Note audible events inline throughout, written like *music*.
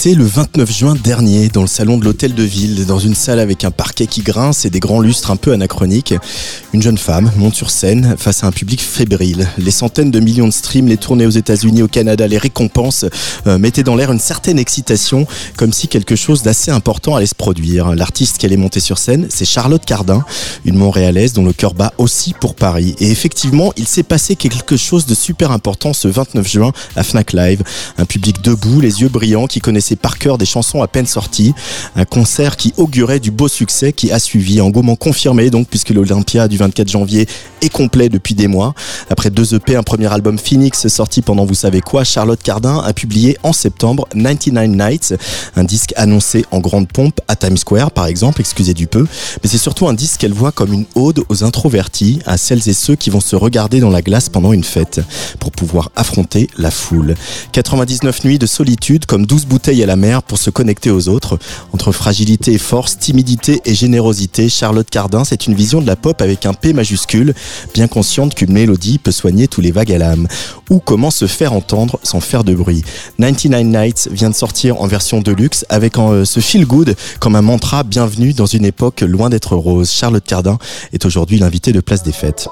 C'était le 29 juin dernier dans le salon de l'hôtel de ville, dans une salle avec un parquet qui grince et des grands lustres un peu anachroniques. Une jeune femme monte sur scène face à un public fébrile. Les centaines de millions de streams, les tournées aux États-Unis, au Canada, les récompenses euh, mettaient dans l'air une certaine excitation, comme si quelque chose d'assez important allait se produire. L'artiste qui allait monter sur scène, c'est Charlotte Cardin, une Montréalaise dont le cœur bat aussi pour Paris. Et effectivement, il s'est passé quelque chose de super important ce 29 juin à Fnac Live. Un public debout, les yeux brillants, qui connaissait par cœur des chansons à peine sorties. Un concert qui augurait du beau succès qui a suivi. Engouement confirmé donc puisque l'Olympia du 24 janvier est complet depuis des mois. Après deux EP, un premier album Phoenix sorti pendant vous savez quoi, Charlotte Cardin a publié en septembre 99 Nights, un disque annoncé en grande pompe à Times Square par exemple, excusez du peu, mais c'est surtout un disque qu'elle voit comme une ode aux introvertis, à celles et ceux qui vont se regarder dans la glace pendant une fête pour pouvoir affronter la foule. 99 nuits de solitude comme 12 bouteilles à la mer pour se connecter aux autres. Entre fragilité et force, timidité et générosité, Charlotte Cardin, c'est une vision de la pop avec un P majuscule, bien consciente qu'une mélodie peut soigner tous les vagues à l'âme. Ou comment se faire entendre sans faire de bruit. 99 Nights vient de sortir en version deluxe avec euh, ce feel good comme un mantra bienvenue dans une époque loin d'être rose. Charlotte Cardin est aujourd'hui l'invitée de Place des Fêtes.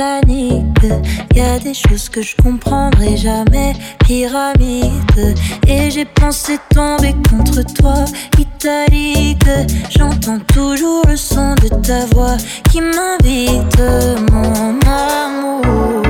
Titanic. Y a des choses que je comprendrai jamais, pyramide. Et j'ai pensé tomber contre toi, italique. J'entends toujours le son de ta voix qui m'invite, mon amour.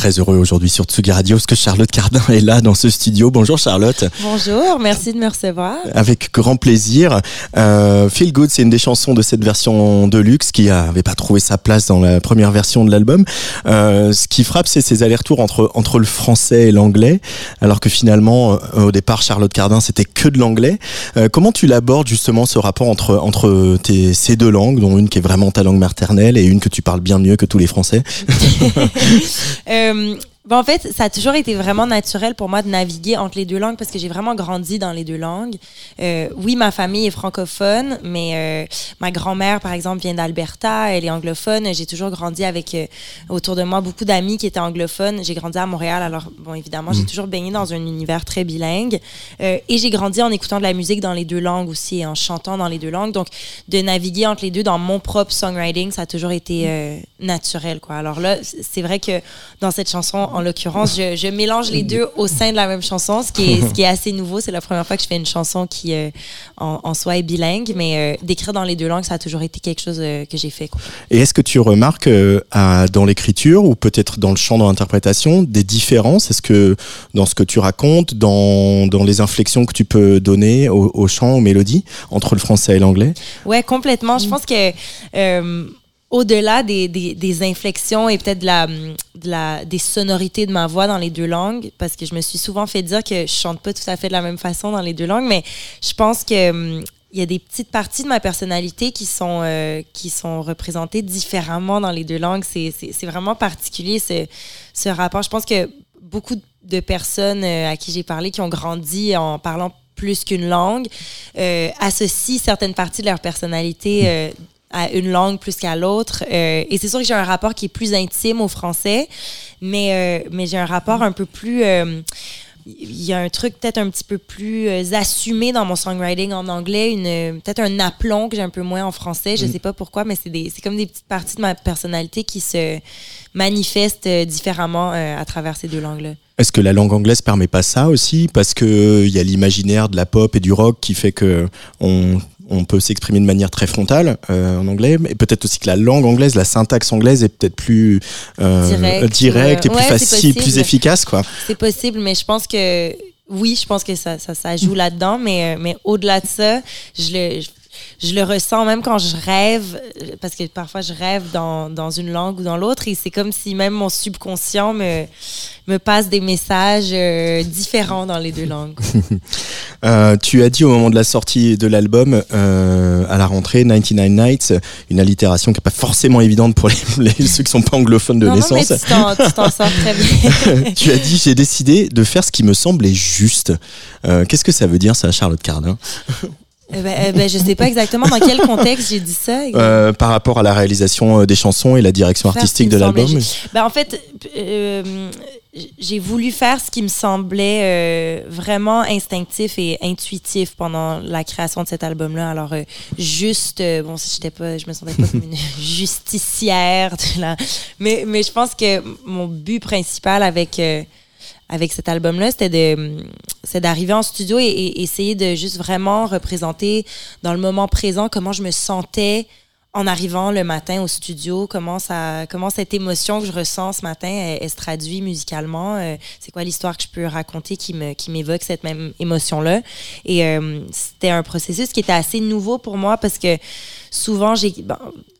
très heureux aujourd'hui sur Tsugi Radio parce que Charlotte Cardin est là dans ce studio. Bonjour Charlotte. Bonjour, merci de me recevoir. Avec grand plaisir. Euh, Feel Good, c'est une des chansons de cette version de luxe qui avait pas trouvé sa place dans la première version de l'album. Euh, ce qui frappe, c'est ces allers-retours entre entre le français et l'anglais, alors que finalement, euh, au départ, Charlotte Cardin, c'était que de l'anglais. Comment tu l'abordes justement ce rapport entre entre tes, ces deux langues, dont une qui est vraiment ta langue maternelle et une que tu parles bien mieux que tous les Français? *laughs* *laughs* Euh, Ben, en fait, ça a toujours été vraiment naturel pour moi de naviguer entre les deux langues parce que j'ai vraiment grandi dans les deux langues. Euh, oui, ma famille est francophone, mais euh, ma grand-mère, par exemple, vient d'Alberta, elle est anglophone. J'ai toujours grandi avec euh, autour de moi beaucoup d'amis qui étaient anglophones. J'ai grandi à Montréal, alors bon, évidemment, j'ai toujours baigné dans un univers très bilingue. Euh, et j'ai grandi en écoutant de la musique dans les deux langues aussi et en chantant dans les deux langues. Donc, de naviguer entre les deux dans mon propre songwriting, ça a toujours été euh, naturel, quoi. Alors là, c'est vrai que dans cette chanson, en l'occurrence, je, je mélange les deux au sein de la même chanson, ce qui est, ce qui est assez nouveau. C'est la première fois que je fais une chanson qui, euh, en, en soi, est bilingue, mais euh, d'écrire dans les deux langues, ça a toujours été quelque chose euh, que j'ai fait. quoi. Et est-ce que tu remarques à- dans l'écriture ou peut-être dans le chant, dans l'interprétation, des différences? Est-ce que dans ce que tu racontes, dans, dans les inflexions que tu peux donner au, au chant, aux mélodies, entre le français et l'anglais? Ouais, complètement. Je pense que au-delà des, des, des inflexions et peut-être de la, de la, des sonorités de ma voix dans les deux langues, parce que je me suis souvent fait dire que je chante pas tout à fait de la même façon dans les deux langues, mais je pense que hum, il y a des petites parties de ma personnalité qui sont euh, qui sont représentées différemment dans les deux langues. C'est vraiment particulier ce ce rapport. Je pense que beaucoup de personnes euh, à qui j'ai parlé qui ont grandi en parlant plus qu'une langue euh, associent certaines parties de leur personnalité euh, à une langue plus qu'à l'autre. Euh, et c'est sûr que j'ai un rapport qui est plus intime au français, mais, euh, mais j'ai un rapport un peu plus... euh, il y a un truc peut-être un petit peu plus euh, assumé dans mon songwriting en anglais, une peut-être un aplomb que j'ai un peu moins en français. Je sais pas pourquoi, mais c'est des c'est comme des petites parties de ma personnalité qui se manifestent euh, différemment euh, à travers ces deux langues-là. Est-ce que la langue anglaise permet pas ça aussi? Parce que il y a l'imaginaire de la pop et du rock qui fait que on, on peut s'exprimer de manière très frontale euh, en anglais, mais peut-être aussi que la langue anglaise, la syntaxe anglaise est peut-être plus euh, Direct, directe et plus Ouais, facile, plus efficace, quoi. C'est possible, mais je pense que oui, je pense que ça, ça, ça joue là-dedans, mais, euh, mais au-delà de ça, je le, je, le ressens même quand je rêve, parce que parfois je rêve dans, dans une langue ou dans l'autre, et c'est comme si même mon subconscient me, me passe des messages euh, différents dans les deux langues. *laughs* Euh, tu as dit au moment de la sortie de l'album, euh, à la rentrée, 99 Nights, une allitération qui n'est pas forcément évidente pour les, *laughs* les- ceux qui sont pas anglophones de non, non, mais naissance. tu t'en, tu t'en sors très bien. *laughs* tu as dit, j'ai décidé de faire ce qui me semblait juste. Euh, Qu'est-ce que ça veut dire, ça, Charlotte Cardin? Eh ben, eh ben, je sais pas exactement dans quel contexte j'ai dit ça. Euh, Par rapport à la réalisation euh, des chansons et la direction artistique de l'album. Ben, en fait, euh, j'ai voulu faire ce qui me semblait euh, vraiment instinctif et intuitif pendant la création de cet album-là. Alors, juste, bon, si j'étais pas, je me sentais pas comme une *laughs* justicière, de la- mais, mais je pense que mon but principal avec euh, avec cet album-là, c'était de, c'est d'arriver en studio et, et essayer de juste vraiment représenter dans le moment présent comment je me sentais en arrivant le matin au studio, comment ça, comment cette émotion que je ressens ce matin, elle, se traduit musicalement? euh, c'est quoi l'histoire que je peux raconter qui me, qui m'évoque cette même émotion-là? Et euh, c'était un processus qui était assez nouveau pour moi parce que souvent j'ai,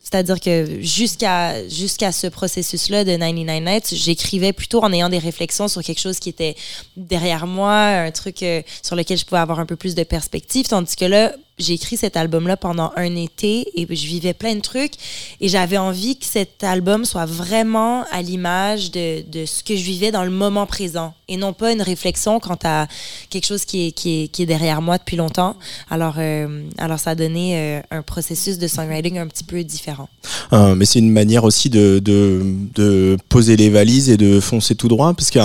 c'est-à-dire que jusqu'à jusqu'à ce processus-là de 99 Nights, j'écrivais plutôt en ayant des réflexions sur quelque chose qui était derrière moi, un truc euh, sur lequel je pouvais avoir un peu plus de perspective, tandis que là, j'ai écrit cet album-là pendant un été et je vivais plein de trucs et j'avais envie que cet album soit vraiment à l'image de, de ce que je vivais dans le moment présent et non pas une réflexion quant à quelque chose qui est, qui est, derrière moi depuis longtemps. Alors, euh, alors ça a donné euh, un processus de songwriting un petit peu différent. Euh, mais c'est une manière aussi de, de, poser les valises et de foncer tout droit, parce que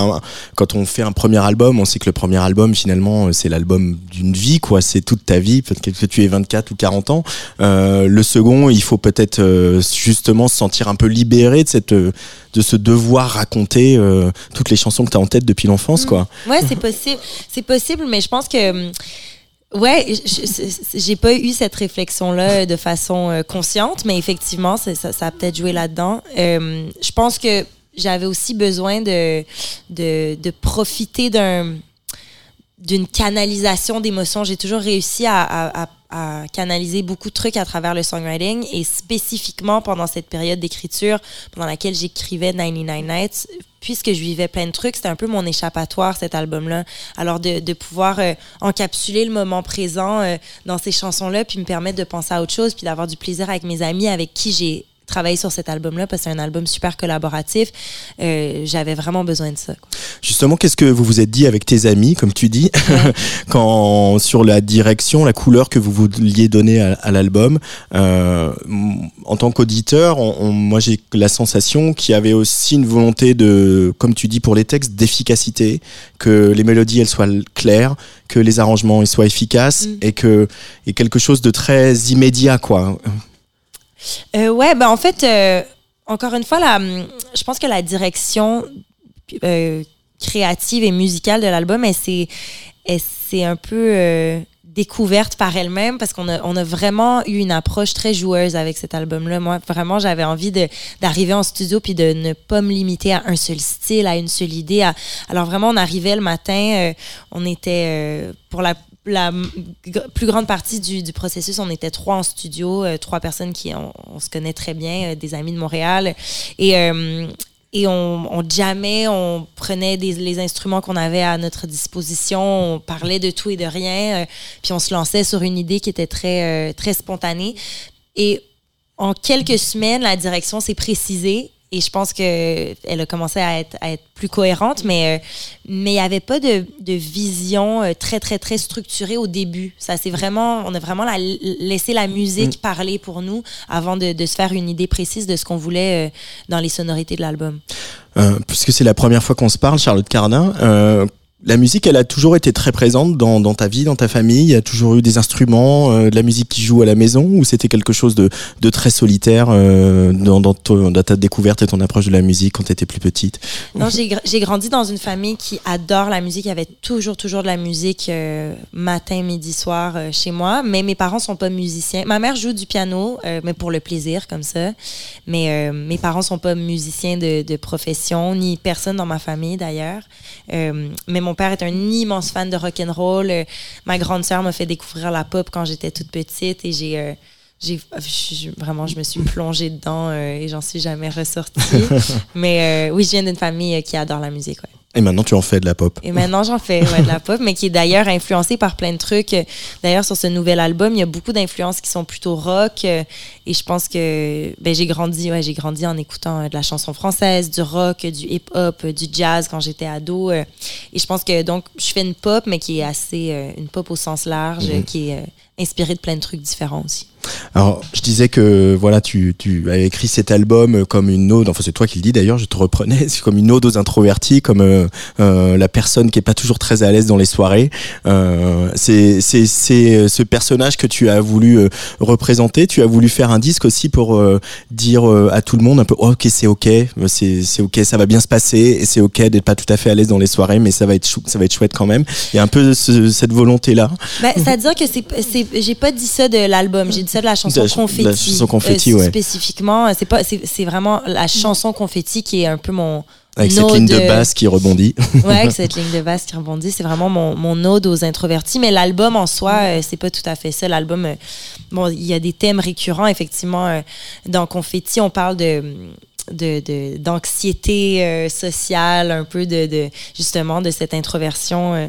quand on fait un premier album, on sait que le premier album, finalement, c'est l'album d'une vie, quoi. C'est toute ta vie, peut-être que tu aies 24 ou 40 ans. Euh, le second, il faut peut-être euh, justement se sentir un peu libéré de cette euh, de ce devoir raconter euh, toutes les chansons que tu as en tête depuis l'enfance, quoi. Ouais, c'est possible. C'est possible, mais je pense que. Ouais, j'ai pas eu cette réflexion-là de façon consciente, mais effectivement, ça, ça a peut-être joué là-dedans. Je pense que j'avais aussi besoin de, de, de profiter d'un d'une canalisation d'émotions. J'ai toujours réussi à, à- à- à canaliser beaucoup de trucs à travers le songwriting et spécifiquement pendant cette période d'écriture pendant laquelle j'écrivais 99 Nights, puisque je vivais plein de trucs, c'était un peu mon échappatoire cet album-là. Alors de, pouvoir euh, encapsuler le moment présent euh, dans ces chansons-là, puis me permettre de penser à autre chose, puis d'avoir du plaisir avec mes amis avec qui j'ai travailler sur cet album-là parce que c'est un album super collaboratif. Euh, J'avais vraiment besoin de ça. quoi. Justement, qu'est-ce que vous vous êtes dit avec tes amis, comme tu dis, *laughs* quand sur la direction, la couleur que vous vouliez donner à, à l'album euh, En tant qu'auditeur, moi j'ai la sensation qu'il y avait aussi une volonté de, comme tu dis pour les textes, d'efficacité, que les mélodies elles soient claires, que les arrangements ils soient efficaces Mm. et que et quelque chose de très immédiat quoi. Euh, ouais, ben en fait, euh, encore une fois, la, je pense que la direction euh, créative et musicale de l'album, elle s'est un peu euh, découverte par elle-même parce qu'on a, on a vraiment eu une approche très joueuse avec cet album-là. Moi, vraiment, j'avais envie d'arriver en studio puis de ne pas me limiter à un seul style, à une seule idée. alors vraiment, on arrivait le matin, on était pour la la plus grande partie du, processus, on était trois en studio, euh, trois personnes qui on, se connaît très bien, euh, des amis de Montréal, et euh, et on, on jammait, on prenait les instruments qu'on avait à notre disposition, on parlait de tout et de rien, puis on se lançait sur une idée qui était très très spontanée. Et en quelques semaines, la direction s'est précisée. Et je pense que elle a commencé à être, à être plus cohérente, mais euh, mais il n'y avait pas de, de vision euh, très très très structurée au début. Ça c'est vraiment, on a vraiment la, laissé la musique parler pour nous avant de, de se faire une idée précise de ce qu'on voulait euh, dans les sonorités de l'album. Puisque c'est la première fois qu'on se parle, Charlotte Cardin, la musique, elle a toujours été très présente dans, ta vie, dans ta famille. Il y a toujours eu des instruments, euh, de la musique qui joue à la maison, ou c'était quelque chose de, très solitaire euh, dans, ta découverte et ton approche de la musique quand tu étais plus petite? Non, j'ai gr- j'ai grandi dans une famille qui adore la musique. Il y avait toujours, toujours de la musique euh, matin, midi, soir chez moi. Mais mes parents sont pas musiciens. Ma mère joue du piano, mais pour le plaisir, comme ça. Mais mes parents sont pas musiciens de, de profession, ni personne dans ma famille d'ailleurs. Mon père est un immense fan de rock and roll. Euh, ma grande sœur m'a fait découvrir la pop quand j'étais toute petite et j'ai euh, j'ai je- vraiment je me suis plongée dedans euh, et j'en suis jamais ressortie. *laughs* mais euh, oui, je viens d'une famille euh, qui adore la musique. Ouais. Et maintenant, tu en fais de la pop. Et maintenant, j'en fais ouais, de la pop, mais qui est d'ailleurs influencée par plein de trucs. D'ailleurs, sur ce nouvel album, il y a beaucoup d'influences qui sont plutôt rock. euh, Et je pense que ben, j'ai grandi, ouais, j'ai grandi en écoutant euh, de la chanson française, du rock, du hip-hop, euh, du jazz quand j'étais ado. euh. Et je pense que donc, je fais une pop, mais qui est assez euh, une pop au sens large, euh, qui est euh, inspirée de plein de trucs différents aussi. Alors, je disais que voilà, tu, tu as écrit cet album comme une ode, enfin c'est toi qui le dis d'ailleurs, je te reprenais, *laughs* c'est comme une ode aux introvertis, comme euh, euh, la personne qui est pas toujours très à l'aise dans les soirées. Euh, c'est c'est ce personnage que tu as voulu euh, représenter. Tu as voulu faire un disque aussi pour euh, dire euh, à tout le monde un peu, oh, ok, c'est ok, c'est ok, ça va bien se passer, et c'est ok d'être pas tout à fait à l'aise dans les soirées, mais ça va être ça va être chouette quand même. Il y a un peu ce- cette volonté là. Ben, que c'est, c'est, j'ai pas dit ça de l'album, j'ai dit ça de la chanson De Confetti. la chanson Confetti, ouais. Spécifiquement, c'est pas, c'est, c'est vraiment la chanson Confetti qui est un peu mon Avec cette ligne de euh, basse qui rebondit. *laughs* Ouais, avec *laughs* cette ligne de basse qui rebondit, c'est vraiment mon, mon ode aux introvertis. Mais l'album en soi, euh, c'est pas tout à fait ça. L'album, euh, bon, il y a des thèmes récurrents, effectivement. euh, dans Confetti, on parle de de- d'anxiété euh, sociale, un peu de, de justement de cette introversion. euh,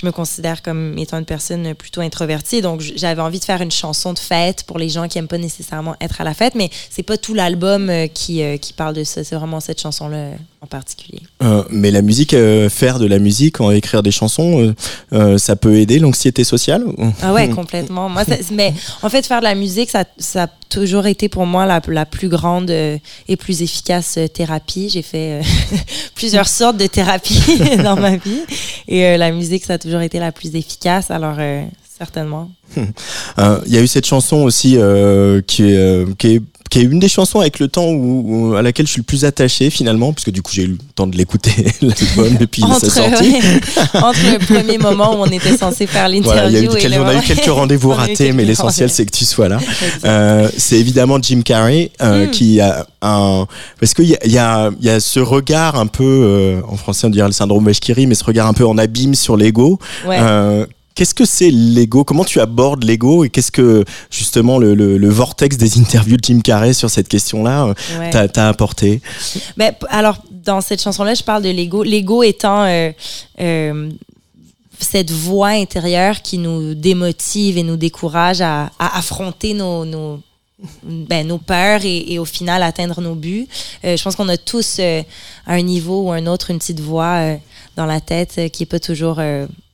je me considère comme étant une personne plutôt introvertie, donc j'avais envie de faire une chanson de fête pour les gens qui aiment pas nécessairement être à la fête, mais c'est pas tout l'album euh, qui qui parle de ça. C'est vraiment cette chanson là en particulier. Euh, mais la musique, euh, faire de la musique, en écrire des chansons, euh, ça peut aider l'anxiété sociale Ah ouais, complètement. Moi, ça- mais en fait, faire de la musique, ça, ça a toujours été pour moi la, la plus grande et plus efficace euh, thérapie. J'ai fait euh, *laughs* plusieurs sortes de thérapies *laughs* dans ma vie. Et euh, la musique, ça a toujours été la plus efficace. Alors, certainement. *laughs* Il y a eu cette chanson aussi qui, qui, est, qui est une des chansons avec le temps où, où- à laquelle je suis le plus attaché finalement, puisque du coup j'ai eu le temps de l'écouter *laughs* l'album depuis sa sortie. ouais, entre le premier moment où on était censé faire Voilà, l'interview et quel- le on a eu quelques *laughs* rendez-vous ratés, mais l'essentiel c'est que tu sois là. Euh, c'est évidemment Jim Carrey euh, Mm. qui a un parce qu'il y a, il y, a, y a ce regard un peu euh, en français on dirait le syndrome Bashkiri mais ce regard un peu en abîme sur l'ego Ouais. Qu'est-ce que c'est l'ego? Comment tu abordes l'ego et qu'est-ce que justement le, le, le vortex des interviews de Jim Carrey sur cette question-là euh, Ouais. t'a apporté? Ben, p- alors, dans cette chanson-là, je parle de l'ego. L'ego étant euh, euh, cette voix intérieure qui nous démotive et nous décourage à, à affronter nos, nos, ben, nos peurs et, et au final atteindre nos buts. Euh, je pense qu'on a tous euh, à un niveau ou un autre une petite voix euh, dans la tête qui est pas toujours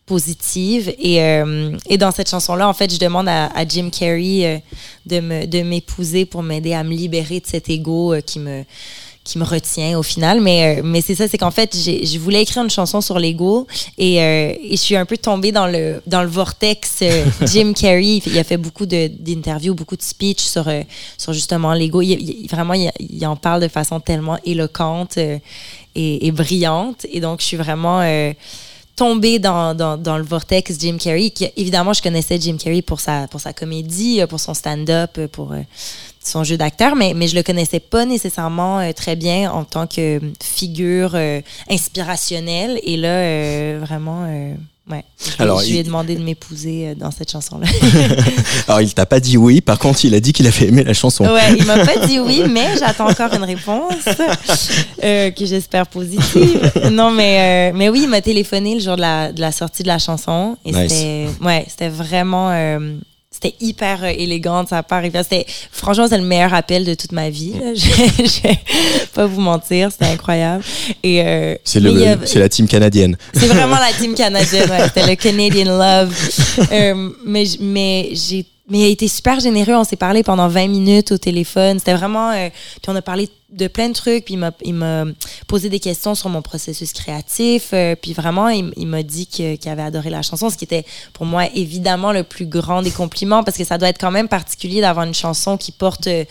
positive. Et, euh, et dans cette chanson-là, en fait, je demande à, à Jim Carrey euh, de me de m'épouser pour m'aider à me libérer de cet ego euh, qui me qui me retient au final. Mais, euh, mais c'est ça, c'est qu'en fait, j'ai- je voulais écrire une chanson sur l'ego et, euh, et je suis un peu tombée dans le, dans le vortex. euh, *laughs* Jim Carrey, il a fait beaucoup de- d'interviews, beaucoup de speeches sur, euh, sur justement l'ego. Il, il- vraiment, il, il en parle de façon tellement éloquente euh, et, et brillante. Et donc, je suis vraiment... tombée dans, dans, dans le vortex Jim Carrey. Qui, évidemment, je connaissais Jim Carrey pour sa, pour sa comédie, euh, pour son stand-up, euh, pour euh, son jeu d'acteur, mais, mais je le connaissais pas nécessairement très bien en tant que figure inspirationnelle. Et là, vraiment, ouais. Je, Alors, lui ai il- demandé de m'épouser euh, dans cette chanson-là. *laughs* Alors, il t'a pas dit oui, par contre, il a dit qu'il avait aimé la chanson. ouais, il m'a pas dit oui, *laughs* mais j'attends encore une réponse euh, que j'espère positive. *laughs* Non, mais, euh, mais oui, il m'a téléphoné le jour de la, de la sortie de la chanson. Et Nice. c'était ouais, c'était vraiment. euh, c'était hyper euh, élégant de sa part. C'était, franchement, c'est le meilleur appel de toute ma vie. là. *laughs* Je, je vais pas vous mentir, c'était incroyable. Et euh, C'est le, c'est la team canadienne. c'est vraiment la team *laughs* canadienne, ouais. C'était le Canadian Love. Euh, mais mais j'ai mais il a été super généreux. On s'est parlé pendant 20 minutes au téléphone. C'était vraiment. euh, puis on a parlé de plein de trucs. Puis il m'a, il m'a posé des questions sur mon processus créatif. euh, puis vraiment, il, m'a dit qu'il avait adoré la chanson, ce qui était pour moi évidemment le plus grand des compliments parce que ça doit être quand même particulier d'avoir une chanson qui porte. euh,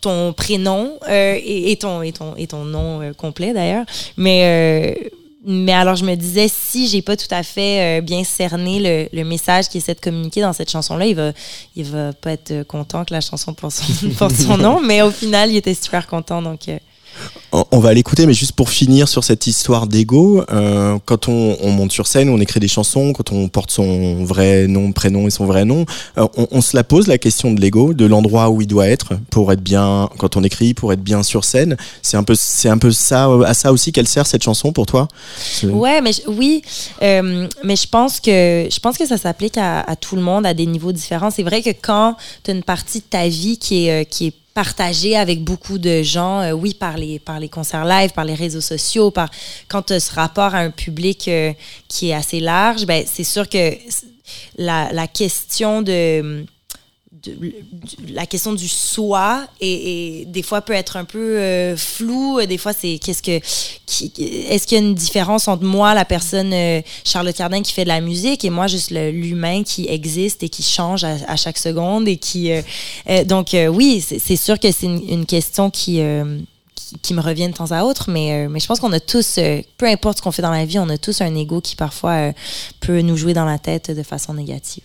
ton prénom euh, et, ton et ton et ton nom complet d'ailleurs mais mais alors, je me disais, si j'ai pas tout à fait euh, bien cerné le, le message qu'il essaie de communiquer dans cette chanson-là, il va, il va pas être euh, content que la chanson porte son, *laughs* porte son nom. *laughs* Mais au final, il était super content. Donc, euh, On on va l'écouter, mais juste pour finir sur cette histoire d'ego, euh, quand on, on monte sur scène, on écrit des chansons, quand on porte son vrai nom, prénom et son vrai nom, euh, on, se la pose la question de l'ego, de l'endroit où il doit être pour être bien quand on écrit, pour être bien sur scène. C'est un peu, c'est un peu ça, euh, à ça aussi qu'elle sert cette chanson pour toi? Ouais, mais oui, euh, mais je pense que je pense que ça s'applique à, à tout le monde à des niveaux différents. C'est vrai que quand tu as une partie de ta vie qui est euh, qui est partagée avec beaucoup de gens, euh, oui, par les par les concerts live, par les réseaux sociaux, par quand tu as ce rapport à un public euh, qui est assez large, ben c'est sûr que la, la question de la question du soi et, des fois peut être un peu euh, floue des fois c'est qu'est-ce que est-ce qu'il y a une différence entre moi la personne euh, Charlotte Cardin qui fait de la musique et moi juste l'humain qui existe et qui change à, chaque seconde et qui euh, euh, donc euh, oui c'est sûr que c'est une, une question qui euh, qui, qui me revient de temps à autre, mais, euh, mais je pense qu'on a tous, euh, peu importe ce qu'on fait dans la vie, on a tous un ego qui parfois euh, peut nous jouer dans la tête de façon négative.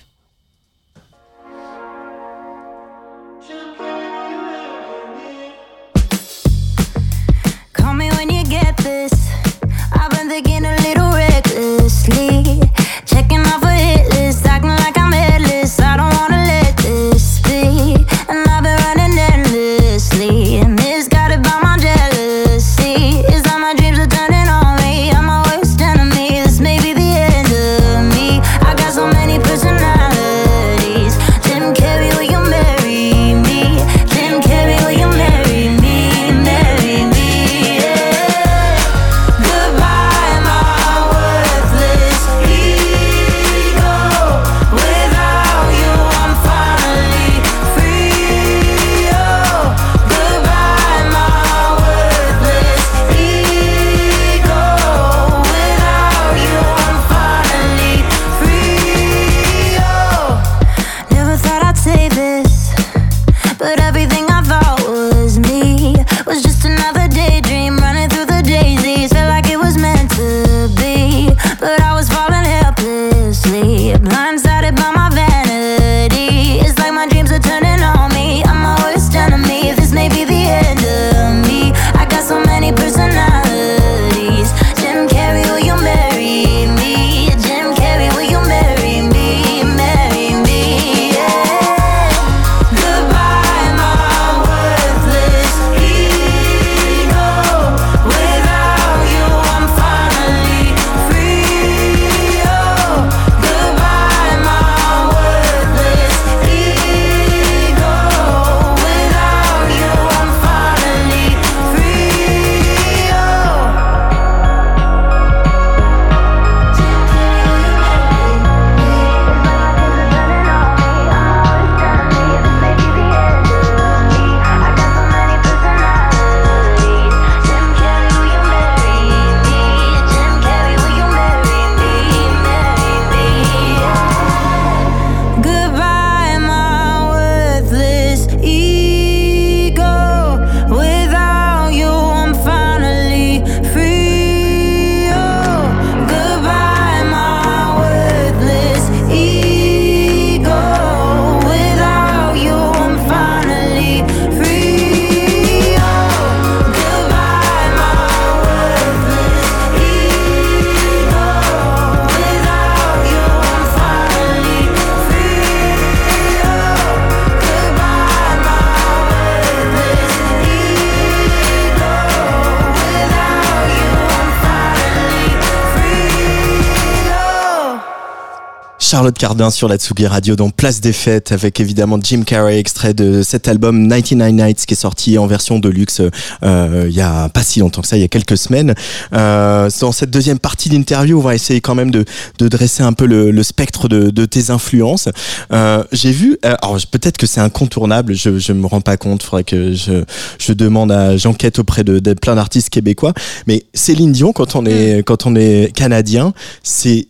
Charlotte Cardin sur la Tsugi Radio dans Place des Fêtes avec évidemment Jim Carrey, extrait de cet album 99 Nights qui est sorti en version de luxe euh, il y a pas si longtemps que ça, il y a quelques semaines. Euh, dans cette deuxième partie d'interview, on va essayer quand même de, de dresser un peu le, le spectre de, de tes influences. Euh, J'ai vu, alors peut-être que c'est incontournable, je, je me rends pas compte, faudrait que je, je demande à, j'enquête auprès de, de plein d'artistes québécois, mais Céline Dion quand on est, quand on est canadien, c'est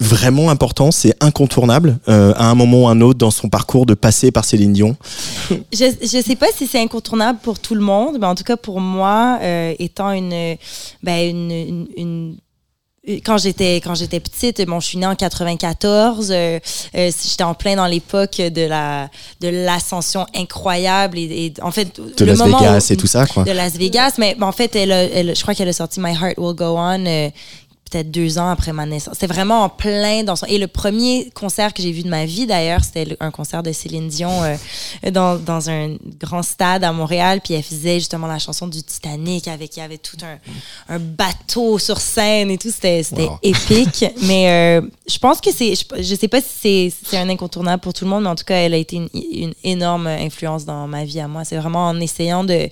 vraiment important, c'est incontournable euh, à un moment ou un autre dans son parcours de passer par Céline Dion. *laughs* Je je sais pas si c'est incontournable pour tout le monde, mais en tout cas pour moi, euh, étant une, ben une, une, une- quand j'étais quand j'étais petite, bon, je suis née en 94. euh, euh, j'étais en plein dans l'époque de la de l'ascension incroyable et, et en fait De le Las moment Vegas où- et tout ça, quoi. de Las Vegas. Mais bon, en fait, elle, a- elle- je crois qu'elle a sorti My Heart Will Go On euh, peut-être deux ans après ma naissance. C'était vraiment en plein dans son... Et le premier concert que j'ai vu de ma vie, d'ailleurs, c'était un concert de Céline Dion euh, dans, dans un grand stade à Montréal. Puis elle faisait justement la chanson du Titanic avec il y avait tout un, un bateau sur scène et tout. C'était Wow. épique. mais euh, je pense que c'est... Je, sais pas si c'est c'est un incontournable pour tout le monde, mais en tout cas, elle a été une, une énorme influence dans ma vie à moi. C'est vraiment en essayant de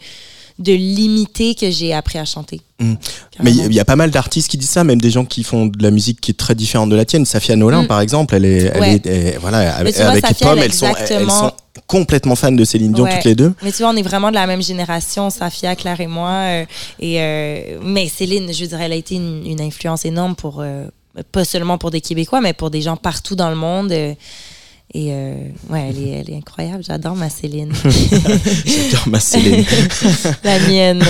de limiter que j'ai appris à chanter. Mm. Mais il y a pas mal d'artistes qui disent ça, même des gens qui font de la musique qui est très différente de la tienne. Safia Nolin, Mm. par exemple, elle est, elle Ouais. est, elle- voilà, avec, vois, avec Safia, elles sont, elles sont complètement fans de Céline Dion Ouais. toutes les deux. Mais tu vois, on est vraiment de la même génération, Safia, Claire et moi. euh, et, euh, mais Céline, je dirais, elle a été une, une influence énorme pour, euh, pas seulement pour des Québécois, mais pour des gens partout dans le monde. Et euh, ouais, elle est, elle est incroyable. J'adore ma Céline. *laughs* J'adore ma Céline. *laughs* la mienne.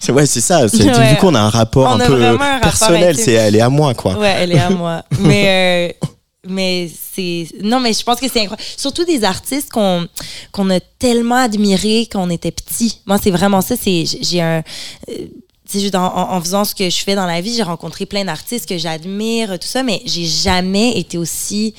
C'est- ouais, c'est ça. c'est- Ouais. Du coup, on a un rapport On un peu vraiment un rapport personnel. C'est, elle est à moi, quoi. Ouais, elle est à moi. *laughs* Mais, euh, mais c'est. Non, mais je pense que c'est incroyable. Surtout des artistes qu'on qu'on a tellement admirés quand on était petit. Moi, c'est vraiment ça. C'est J'ai un. euh, juste en, en- en faisant ce que je fais dans la vie, j'ai rencontré plein d'artistes que j'admire, tout ça, mais j'ai jamais été aussi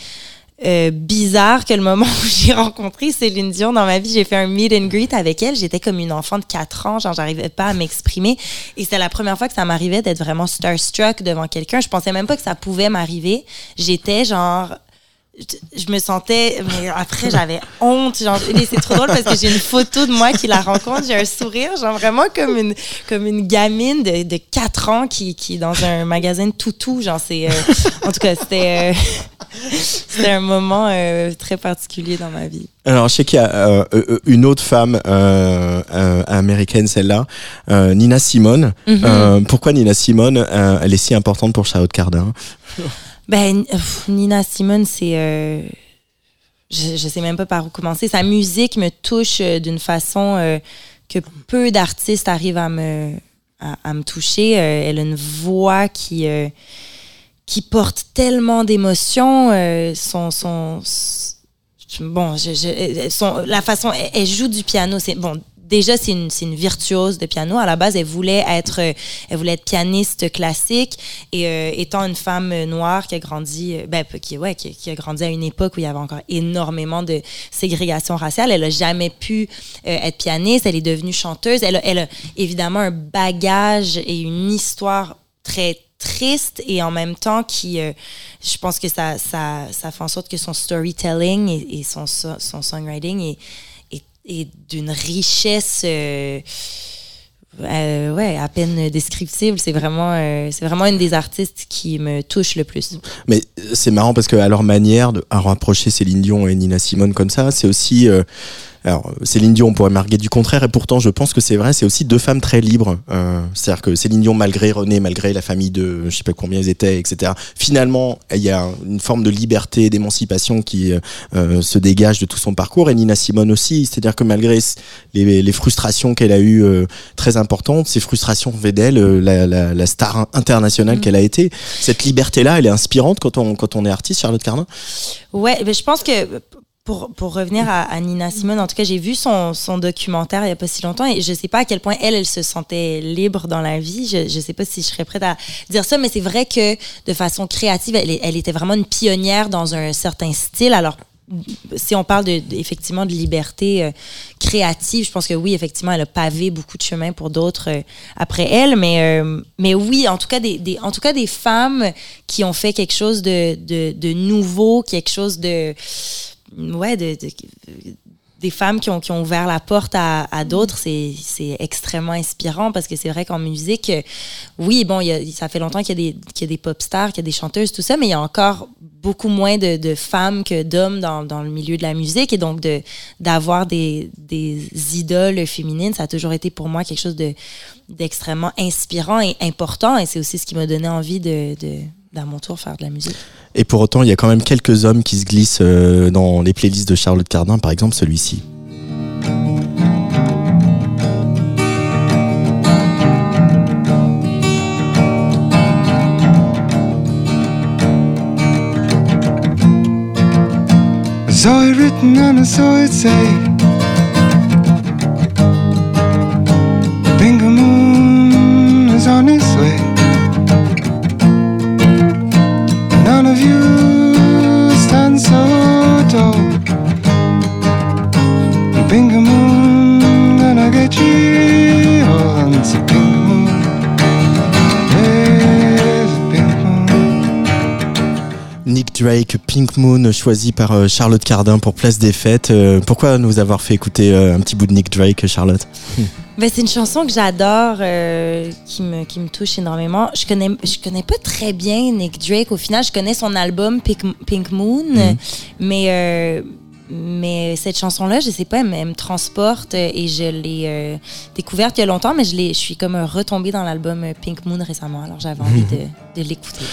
euh, bizarre que le moment où j'ai rencontré Céline Dion dans ma vie. J'ai fait un meet and greet avec elle. J'étais comme une enfant de 4 ans, genre j'arrivais pas à m'exprimer. Et c'était la première fois que ça m'arrivait d'être vraiment starstruck devant quelqu'un. Je pensais même pas que ça pouvait m'arriver. J'étais genre je- me sentais mais après j'avais honte genre c'est trop drôle parce que j'ai une photo de moi qui la rencontre j'ai un sourire genre vraiment comme une comme une gamine de, de 4 ans qui qui est dans un magasin de toutou genre c'est euh, en tout cas c'était euh, c'était un moment euh, très particulier dans ma vie Alors, je sais qu'il y a euh, euh, une autre femme euh, américaine, celle-là, Nina Simone. Mhm. Pourquoi Nina Simone, elle est si importante pour Charlotte Cardin? Ben, pff, Nina Simone, c'est. je, je sais même pas par où commencer. Sa musique me touche d'une façon que peu d'artistes arrivent à me, à, à me toucher. Elle a une voix qui, qui porte tellement d'émotions. euh, son, son, bon, je, je- son- la façon. Elle, elle joue du piano. C'est bon. Déjà, c'est une, c'est une virtuose de piano. À la base, elle voulait être, euh, elle voulait être pianiste classique. Et euh, étant une femme euh, noire qui a grandi, euh, ben, qui, ouais, qui, qui a grandi à une époque où il y avait encore énormément de ségrégation raciale, elle a jamais pu euh, être pianiste. Elle est devenue chanteuse. Elle a, elle a évidemment un bagage et une histoire très triste et en même temps qui euh, je pense que ça, ça fait en sorte que son storytelling et, son so- son songwriting est est, d'une richesse euh, euh, ouais à peine descriptible. C'est vraiment c'est vraiment une des artistes qui me touche le plus. Mais c'est marrant parce que à leur manière de rapprocher Céline Dion et Nina Simone comme ça, c'est aussi alors Céline Dion on pourrait marquer du contraire et pourtant je pense que c'est vrai, c'est aussi deux femmes très libres. Euh, C'est-à-dire que Céline Dion malgré René, malgré la famille de je sais pas combien ils étaient, etc. Finalement il y a une forme de liberté, d'émancipation qui euh, se dégage de tout son parcours et Nina Simone aussi. C'est-à-dire que malgré les, les frustrations qu'elle a eues euh, très importantes, ces frustrations faisaient d'elle euh, la, la, la star internationale qu'elle a été. Cette liberté-là, elle est inspirante quand on, quand on est artiste, Charlotte Cardin? Ouais, ben je pense que pour, pour revenir à, à Nina Simone, en tout cas, j'ai vu son, son documentaire il n'y a pas si longtemps et je sais pas à quel point elle, elle se sentait libre dans la vie. Je, je sais pas si je serais prête à dire ça, mais c'est vrai que de façon créative, elle, elle était vraiment une pionnière dans un certain style. Alors, si on parle de, de- effectivement de liberté euh, créative, je pense que oui, effectivement, elle a pavé beaucoup de chemin pour d'autres euh, après elle, mais euh, mais oui, en tout cas des, des- en tout cas des femmes qui ont fait quelque chose de de, de nouveau, quelque chose de ouais de, de- des femmes qui ont, qui ont ouvert la porte à, à d'autres, c'est c'est extrêmement inspirant parce que c'est vrai qu'en musique, oui, bon, y a, ça fait longtemps qu'il y, a des- qu'il y a des pop stars, qu'il y a des chanteuses, tout ça, mais il y a encore beaucoup moins de, de femmes que d'hommes dans, dans le milieu de la musique. Et donc, de d'avoir des, des idoles féminines, ça a toujours été pour moi quelque chose de d'extrêmement inspirant et important. Et c'est aussi ce qui m'a donné envie de, de, d'à mon tour, faire de la musique. Et pour autant, il y a quand même quelques hommes qui se glissent euh, dans les playlists de Charlotte Cardin, par exemple celui-ci. I saw it written and I saw it say The pink moon is on its Drake, Pink Moon, choisi par euh, Charlotte Cardin pour Place des Fêtes. Euh, pourquoi nous avoir fait écouter euh, un petit bout de Nick Drake, Charlotte? *laughs* Ben, c'est une chanson que j'adore, euh, qui, me, qui me touche énormément. Je connais, je connais pas très bien Nick Drake. Au final, je connais son album Pink, Pink Moon, mais, euh, mais cette chanson-là, je sais pas, elle, me- elle me transporte et je l'ai euh, découverte il y a longtemps, mais je, je suis comme retombée dans l'album Pink Moon récemment. Alors j'avais envie *laughs* de, de l'écouter.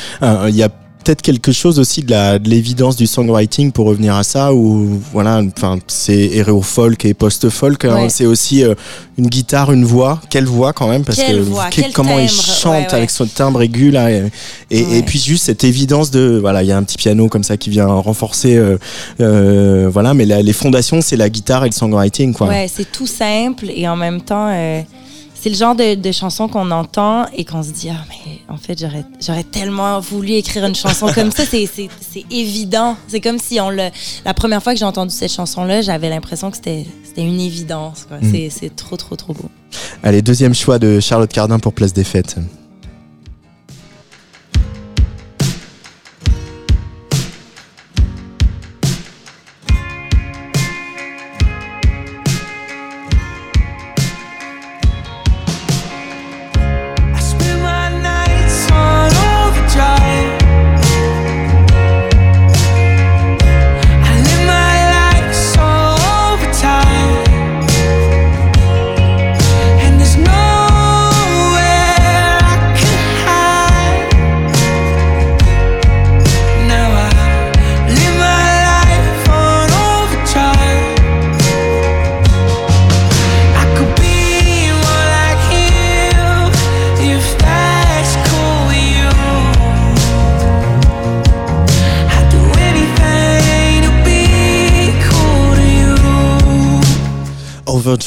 Il y a peut-être quelque chose aussi de la de l'évidence du songwriting pour revenir à ça où voilà enfin c'est héros folk et post folk Ouais. c'est aussi euh, une guitare une voix quelle voix quand même parce Quelle que voix, quel- quel comment il chante ouais, ouais. avec son timbre aigu là et, et, Ouais. et puis juste cette évidence de voilà il y a un petit piano comme ça qui vient renforcer euh, euh, voilà mais la- les fondations c'est la guitare et le songwriting quoi Ouais, c'est tout simple et en même temps, c'est le genre de, de chanson qu'on entend et qu'on se dit ah mais en fait j'aurais j'aurais tellement voulu écrire une chanson comme ça. C'est c'est c'est évident. C'est comme si on le la première fois que j'ai entendu cette chanson là, j'avais l'impression que c'était c'était une évidence. quoi. C'est c'est trop trop trop beau. allez deuxième choix de Charlotte Cardin pour Place des Fêtes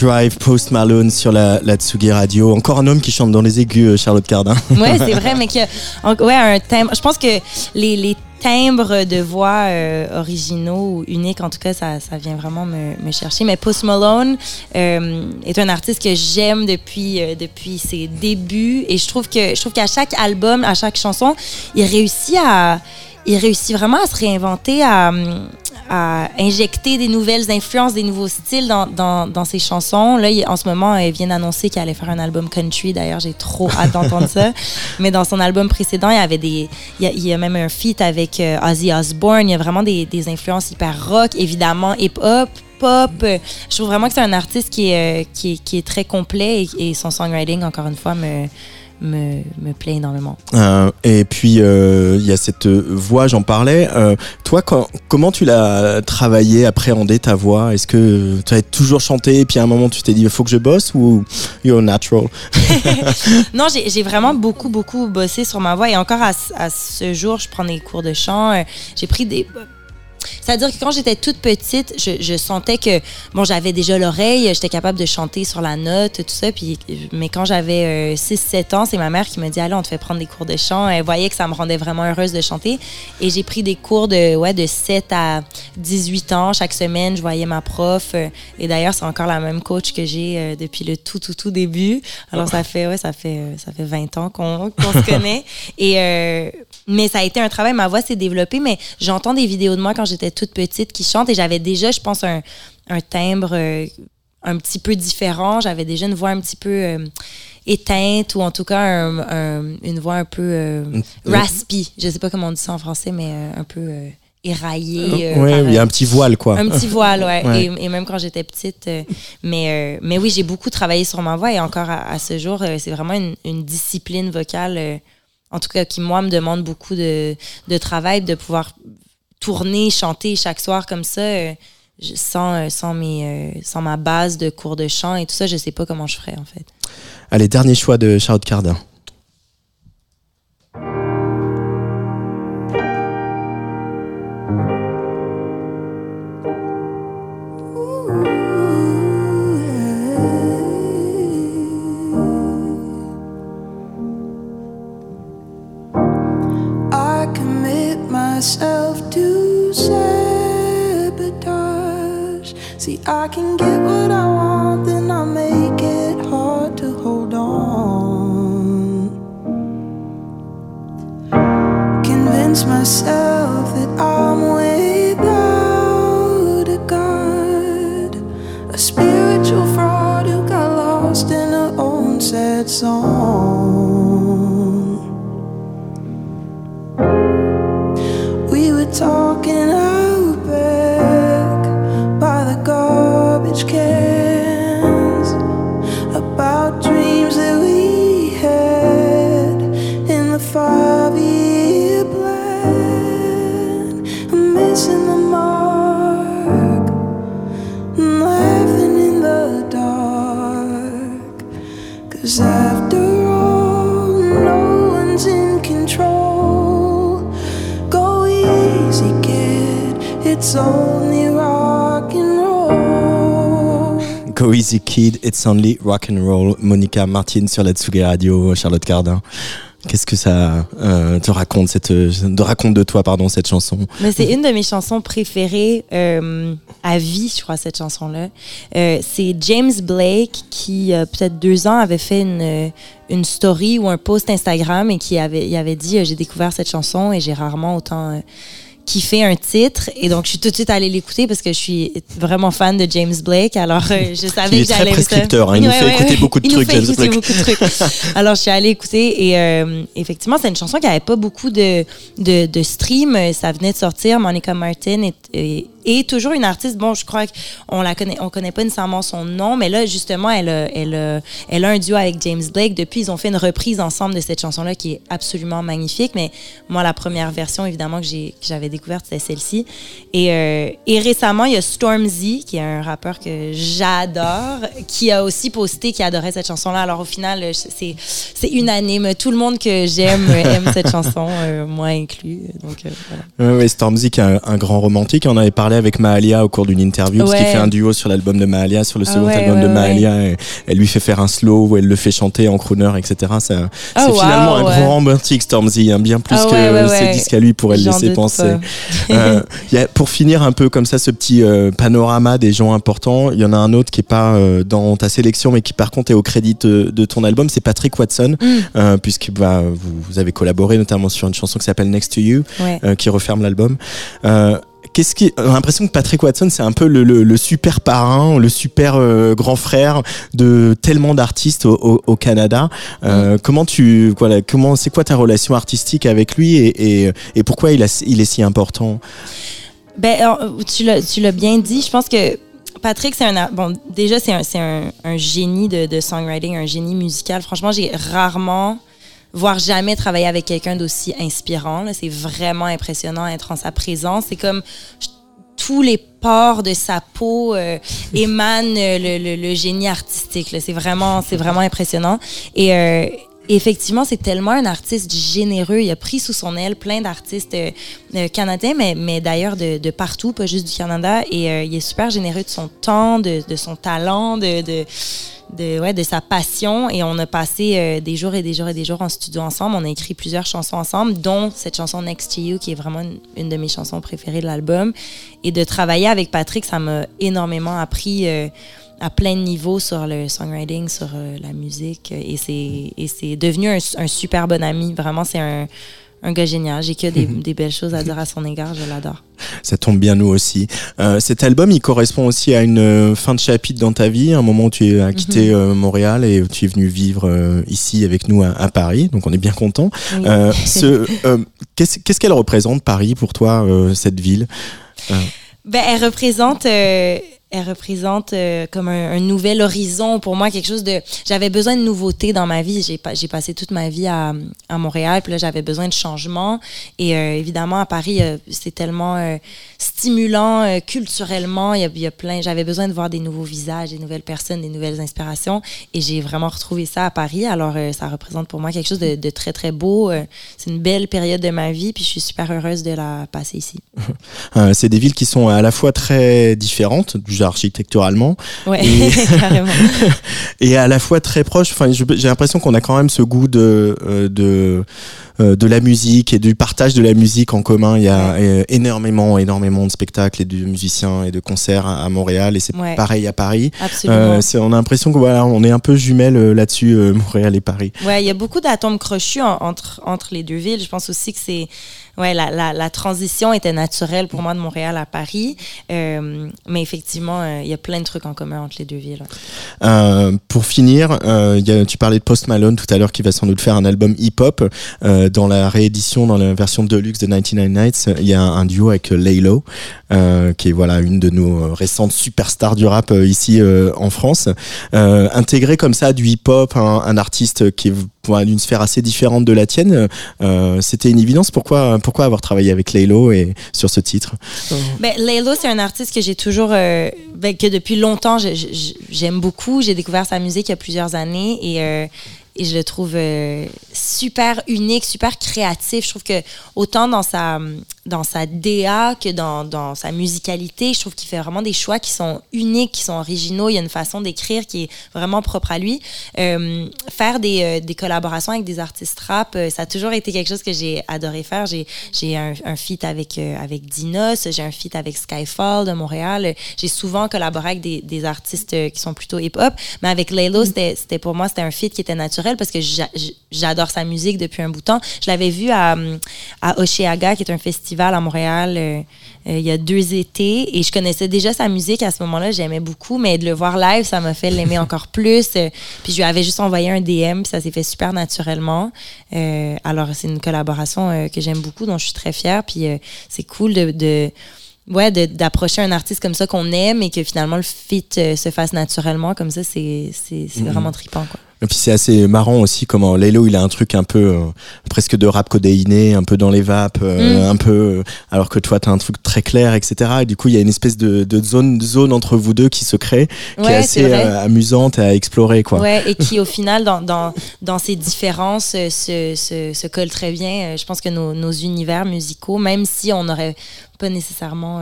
Overdrive Post Malone sur la, la Tsugi Radio encore un homme qui chante dans les aigus euh, Charlotte Cardin *laughs* Ouais, c'est vrai, *laughs* mais que en- ouais, un timbre. Je pense que les, les timbres de voix euh, originaux ou uniques, en tout cas, ça, ça vient vraiment me, me chercher. Mais Post Malone euh, est un artiste que j'aime depuis euh, depuis ses débuts et je trouve que je trouve qu'à chaque album, à chaque chanson, il réussit à il réussit vraiment à se réinventer, à, à injecter des nouvelles influences, des nouveaux styles dans, dans, dans ses chansons. Là, il- en ce moment, il vient d'annoncer qu'il allait faire un album country. D'ailleurs, j'ai trop hâte d'entendre ça. *laughs* Mais dans son album précédent, il y avait des, il y a, il y a même un feat avec euh, Ozzy Osbourne. Il y a vraiment des, des influences hyper rock, évidemment, hip-hop. Pop, je trouve vraiment que c'est un artiste qui est, euh, qui est, qui est très complet et, et son songwriting, encore une fois, me, me, me plaît énormément. Euh, et puis euh, il y a cette voix, j'en parlais. Euh, toi, quand- comment tu l'as travaillé, appréhendé ta voix? Est-ce que tu as toujours chanté et puis à un moment tu t'es dit il faut que je bosse ou you're natural? *laughs* *laughs* Non, j'ai vraiment beaucoup, beaucoup bossé sur ma voix. Et encore à, ce- à ce jour, je prends des cours de chant. J'ai pris des. C'est-à-dire que quand j'étais toute petite, je, je sentais que, bon, j'avais déjà l'oreille, j'étais capable de chanter sur la note, tout ça. Puis, mais quand j'avais 6-7 ans, c'est ma mère qui m'a dit, allez, on te fait prendre des cours de chant. Elle voyait que ça me rendait vraiment heureuse de chanter. Et j'ai pris des cours de, ouais, de 7 à 18 ans. Chaque semaine, je voyais ma prof. euh, Et d'ailleurs, c'est encore la même coach que j'ai euh, depuis le tout, tout, tout début. Alors, ça fait, ouais, ça fait, euh, ça fait 20 ans qu'on qu'on se connaît. *laughs* Et, euh, mais ça a été un travail. Ma voix s'est développée, mais j'entends des vidéos de moi quand j'étais toute petite qui chantent et j'avais déjà, je pense, un, un timbre euh, un petit peu différent. J'avais déjà une voix un petit peu euh, éteinte ou en tout cas un- un- une voix un peu euh, raspy. Je sais pas comment on dit ça en français, mais un peu éraillée. euh, par, il y a un petit voile, quoi. un petit voile, ouais. Ouais. Et, et même quand j'étais petite. euh, mais, euh, mais oui, j'ai beaucoup travaillé sur ma voix et encore à, à ce jour, c'est vraiment une, une discipline vocale, en tout cas, qui, moi, me demande beaucoup de, travail, de pouvoir tourner, chanter chaque soir comme ça. euh, sans, euh, euh, sans ma base de cours de chant et tout ça, je sais pas comment je ferais, en fait. Allez, dernier choix de Charlotte Cardin. Only Rock and Roll. Monica Martin sur la Tsugi Radio, Charlotte Cardin. Qu'est-ce que ça euh, te raconte, cette, de raconte de toi, pardon, cette chanson? Mais c'est une de mes chansons préférées euh, à vie, je crois, cette chanson-là. Euh, c'est James Blake qui, peut-être deux ans, avait fait une, une story ou un post Instagram et qui avait, il avait dit J'ai découvert cette chanson et j'ai rarement autant kiffé un titre. Et donc, je suis tout de suite allée l'écouter parce que je suis vraiment fan de James Blake. Alors, euh, je savais Il est que très j'allais aimer ça. prescripteur, hein. Il nous fait écouter beaucoup de Il nous trucs, fait James écouter Blake. beaucoup de trucs. *laughs* Alors, je suis allée écouter et euh, effectivement, c'est une chanson qui avait pas beaucoup de, de, de stream. Ça venait de sortir. Monica Martin est, est, est toujours une artiste. Bon, je crois qu'on la connaît, on connaît pas nécessairement son nom, mais là, justement, elle a, elle elle a un duo avec James Blake. Depuis, ils ont fait une reprise ensemble de cette chanson-là qui est absolument magnifique. Mais moi, la première version, évidemment, que j'ai- que j'avais découverte, c'était celle-ci. Et, euh, et récemment, il y a Stormzy, qui est un rappeur que j'adore, qui a aussi posté qu'il adorait cette chanson-là. Alors, au final, c'est c'est unanime. Tout le monde que j'aime euh, aime cette chanson, euh, moi inclus. Donc, ouais, Stormzy qui est un, un grand romantique. On avait parlé avec Mahalia au cours d'une interview parce qu'il Ouais. fait un duo sur l'album de Mahalia, sur le Ah second ouais, album ouais, de ouais. Mahalia. Et elle lui fait faire un slow où elle le fait chanter en crooner, etc. C'est Ah, c'est finalement un ouais. grand romantique, Stormzy, hein, bien plus Ah que ouais, ouais, ses ouais. disques à lui pourraient le laisser penser. Euh, il y a, pour finir un peu comme ça ce petit euh, panorama des gens importants, il y en a un autre qui est pas euh, dans ta sélection mais qui par contre est au crédit de, de ton album, c'est Patrick Watson, Mm. puisque bah, vous, vous avez collaboré notamment sur une chanson qui s'appelle Next to You, Ouais. qui referme l'album. Euh, Qu'est-ce qui, on a l'impression que Patrick Watson, c'est un peu le, le- le super parrain, le super euh, grand frère de tellement d'artistes au, au- au Canada. Euh, Comment tu, voilà, comment, c'est quoi ta relation artistique avec lui et, et, et pourquoi il, a, il est si important? Ben, tu l'as, tu l'as bien dit. Je pense que Patrick, c'est un, bon, déjà, c'est un, un, un génie de, de songwriting, un génie musical. Franchement, j'ai rarement, voire jamais travaillé avec quelqu'un d'aussi inspirant. là. C'est vraiment impressionnant être en sa présence. C'est comme je- tous les pores de sa peau euh, *laughs* émanent euh, le, le- le génie artistique. là. C'est vraiment, c'est vraiment impressionnant. Et, effectivement, c'est tellement un artiste généreux. Il a pris sous son aile plein d'artistes euh, euh, canadiens, mais, d'ailleurs de, partout, pas juste du Canada. Et euh, il est super généreux de son temps, de, de son talent, de, de, ouais, de sa passion. Et on a passé des jours et des jours et des jours en studio ensemble. On a écrit plusieurs chansons ensemble, dont cette chanson Next to You, qui est vraiment une de mes chansons préférées de l'album. Et de travailler avec Patrick, ça m'a énormément appris. À plein de niveaux sur le songwriting, sur euh, la musique. euh, Et c'est, et c'est devenu un, un super bon ami. Vraiment, c'est un, un gars génial. J'ai que des, *laughs* des belles choses à dire à son égard. Je l'adore. Ça tombe bien nous aussi. Euh, cet album, il correspond aussi à une fin de chapitre dans ta vie, un moment où tu as quitté euh, Montréal et où tu es venu vivre ici avec nous à, à Paris. Donc on est bien content. Oui. *laughs* Qu'est-ce, qu'est-ce qu'elle représente Paris pour toi, cette ville Ben, elle représente, elle représente euh, comme un, nouvel horizon pour moi, quelque chose de. J'avais besoin de nouveautés dans ma vie. J'ai, j'ai passé toute ma vie à, à Montréal, puis là j'avais besoin de changement. Et euh, évidemment à Paris, euh, c'est tellement stimulant culturellement. Il y, a, il y a plein. J'avais besoin de voir des nouveaux visages, des nouvelles personnes, des nouvelles inspirations. Et j'ai vraiment retrouvé ça à Paris. Alors ça représente pour moi quelque chose de, très très beau. C'est une belle période de ma vie, puis je suis super heureuse de la passer ici. *laughs* C'est des villes qui sont à la fois très différentes, architecturalement, Ouais, Et- *laughs* carrément. *laughs* et à la fois très proches. Enfin, j'ai l'impression qu'on a quand même ce goût de euh, de euh, de la musique et du partage de la musique en commun. Il y a euh, énormément, énormément de spectacles et de musiciens et de concerts à, Montréal, et c'est Ouais. pareil à Paris. Absolument. Euh, on a l'impression que voilà, on est un peu jumelles là-dessus, euh, Montréal et Paris. Ouais, il y a beaucoup d'atomes crochus en- entre, entre les deux villes. Je pense aussi que c'est. Ouais, la, la, la transition était naturelle pour moi de Montréal à Paris. Euh, mais effectivement, euh, il y a plein de trucs en commun entre les deux villes. ouais. Euh, pour finir, euh, y a, tu parlais de Post Malone tout à l'heure qui va sans doute faire un album hip-hop. Dans la réédition, dans la version deluxe de 99 Nights, il y a un, duo avec Laylo, qui est voilà une de nos récentes superstars du rap ici en France. Intégrer comme ça du hip-hop, un, un artiste qui est d'une sphère assez différente de la tienne, euh, c'était une évidence. Pourquoi, pourquoi avoir travaillé avec Laylo et sur ce titre Ben, Laylo, c'est un artiste que j'ai toujours, euh, ben, que depuis longtemps, j'aime beaucoup. J'ai découvert sa musique il y a plusieurs années et, euh, et je le trouve euh, super unique, super créatif. Je trouve que autant dans sa, dans sa DA que dans, dans sa musicalité, je trouve qu'il fait vraiment des choix qui sont uniques, qui sont originaux. Il y a une façon d'écrire qui est vraiment propre à lui. Euh, faire des, euh, des collaborations avec des artistes rap, euh, ça a toujours été quelque chose que j'ai adoré faire. J'ai, j'ai un, un feat avec, euh, avec Dinos, j'ai un feat avec Skyfall de Montréal. J'ai souvent collaboré avec des, des artistes euh, qui sont plutôt hip-hop, mais avec Laylo, c'était, c'était pour moi, c'était un feat qui était naturel parce que j'a- j'adore sa musique depuis un bout de temps. Je l'avais vu à, à Oshéaga, qui est un festival à Montréal, euh, euh, il y a deux étés, et je connaissais déjà sa musique à ce moment-là, j'aimais beaucoup, mais de le voir live, ça m'a fait l'aimer *laughs* encore plus. Euh, puis je lui avais juste envoyé un DM, puis ça s'est fait super naturellement. Alors c'est une collaboration que j'aime beaucoup, dont je suis très fière, puis c'est cool de, de ouais d'approcher un artiste comme ça qu'on aime et que finalement le fit euh, se fasse naturellement comme ça c'est c'est c'est vraiment trippant quoi Et puis c'est assez marrant aussi comment Laylo il a un truc un peu euh, presque de rap codéiné, un peu dans les vapes, euh, Mm. un peu euh, alors que toi t'as un truc très clair, etc. Et du coup il y a une espèce de, de zone zone entre vous deux qui se crée, qui est assez euh, amusante à explorer quoi. Ouais, et qui au *laughs* final, dans, dans, dans ces différences, se, se, se collent très bien. Je pense que nos, nos univers musicaux, même si on n'aurait pas nécessairement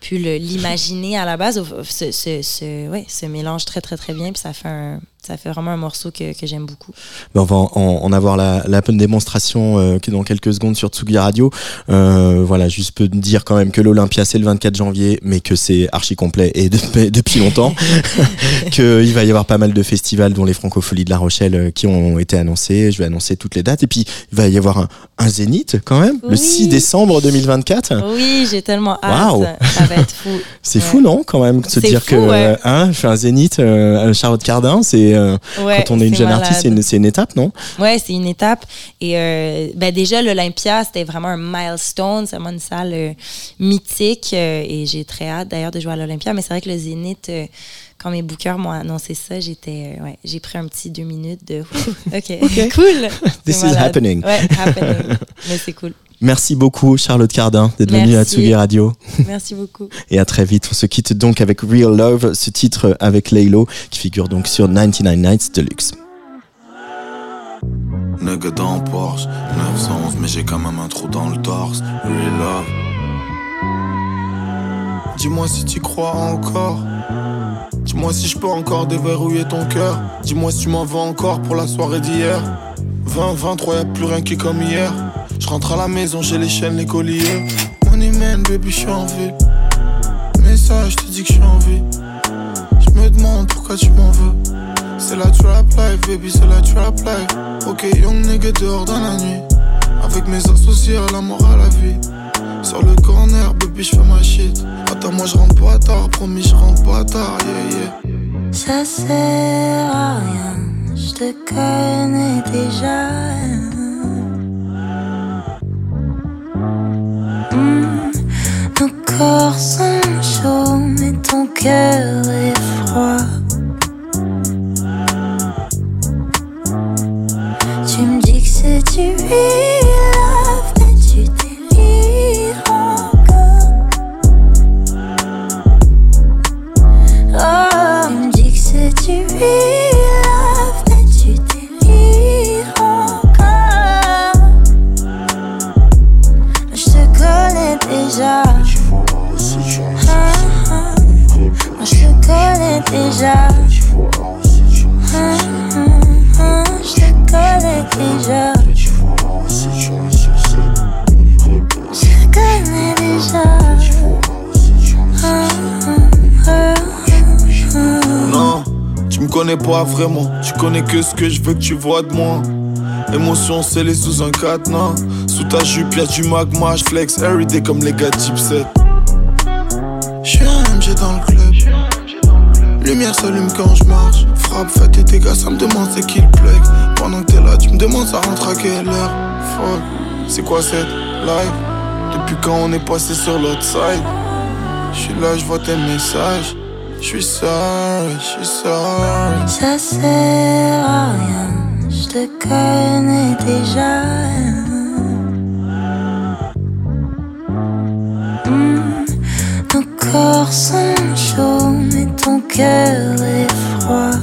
pu l'imaginer à la base, se, se, ouais, se mélange très très très bien. Puis ça fait, un, ça fait vraiment un morceau que, que j'aime beaucoup. Ben, on va en, en avoir la, la bonne démonstration euh, que dans quelques secondes sur Tsugi Radio. Euh, voilà, juste peux dire quand même que l'Olympia c'est le 24 janvier, mais que c'est archi complet et de- depuis longtemps. *laughs* *laughs* Qu'il va y avoir pas mal de festivals, dont les Francopholies de La Rochelle, euh, qui ont été annoncés. Je vais annoncer toutes les dates. Et puis il va y avoir un, un zénith quand même, le Oui. 6 décembre 2024. Oui, j'ai tellement hâte. Waouh. Ça va être fou. *laughs* C'est Ouais. fou, non, quand même, de se dire fou, que ouais. hein, je fais un zénith, euh, à Charlotte Cardin, c'est euh, Ouais, quand on est une jeune malade. artiste, c'est une, étape, non? Ouais, c'est une étape. Et euh, ben déjà, l'Olympia, c'était vraiment un milestone. C'est vraiment une salle euh, mythique. euh, et j'ai très hâte d'ailleurs de jouer à l'Olympia. Mais c'est vrai que le Zénith, euh, quand mes bookers m'ont annoncé ça, j'étais, euh, ouais, j'ai pris un petit deux minutes de *laughs* OK, *laughs* cool. This C'est is happening. Ouais, happening. Mais c'est cool. Merci beaucoup, Charlotte Cardin, d'être venue à. Tsugi Radio. Merci beaucoup. *laughs* Et à très vite. On se quitte donc avec Real Love, ce titre avec Laylo, qui figure donc sur 99 Nights Deluxe. Thank nigga dans Porsche 911 mais j'ai quand même un trou dans le torse Real love Dis-moi si tu crois encore. Dis-moi si je peux encore déverrouiller ton cœur. Dis-moi si tu m'en veux encore pour la soirée d'hier. 20, 23, y'a plus rien qui est comme hier. Je rentre à la maison, j'ai les chaînes, les colliers Money man, baby, je suis en ville Message, je te dis que je suis en vie. Je me demande pourquoi tu m'en veux. C'est la trap life, baby, c'est la trap life. Ok, young nigga dehors dans la nuit Avec mes associés à la mort à la vie Sur le corner, baby, je fais ma shit Attends, moi je rentre pas tard, promis, je rentre pas tard, yeah, yeah Ça sert à rien, je te connais déjà. Hmm, Nos corps sont chauds, mais ton cœur est froid. Tu me dis que c'est du vraiment. Tu connais que ce que je veux que tu vois de moi. Émotion scellée sous un cadenas. Sous ta jupe, y'a du magma. Je flex everyday comme les gars type 7. J'suis un MG dans le club. Lumière s'allume quand je marche. Frappe, fais tes dégâts, ça me demande c'est qui le. Pendant que t'es là, tu me demandes ça rentre à quelle heure? Fuck, c'est quoi cette live? Depuis quand on est passé sur l'autre side? J'suis là, j'vois tes messages. J'suis sorry, j'suis sorry. Ça sert à rien, je te connais déjà. Hmm, Nos corps sont chauds, mais ton cœur est froid.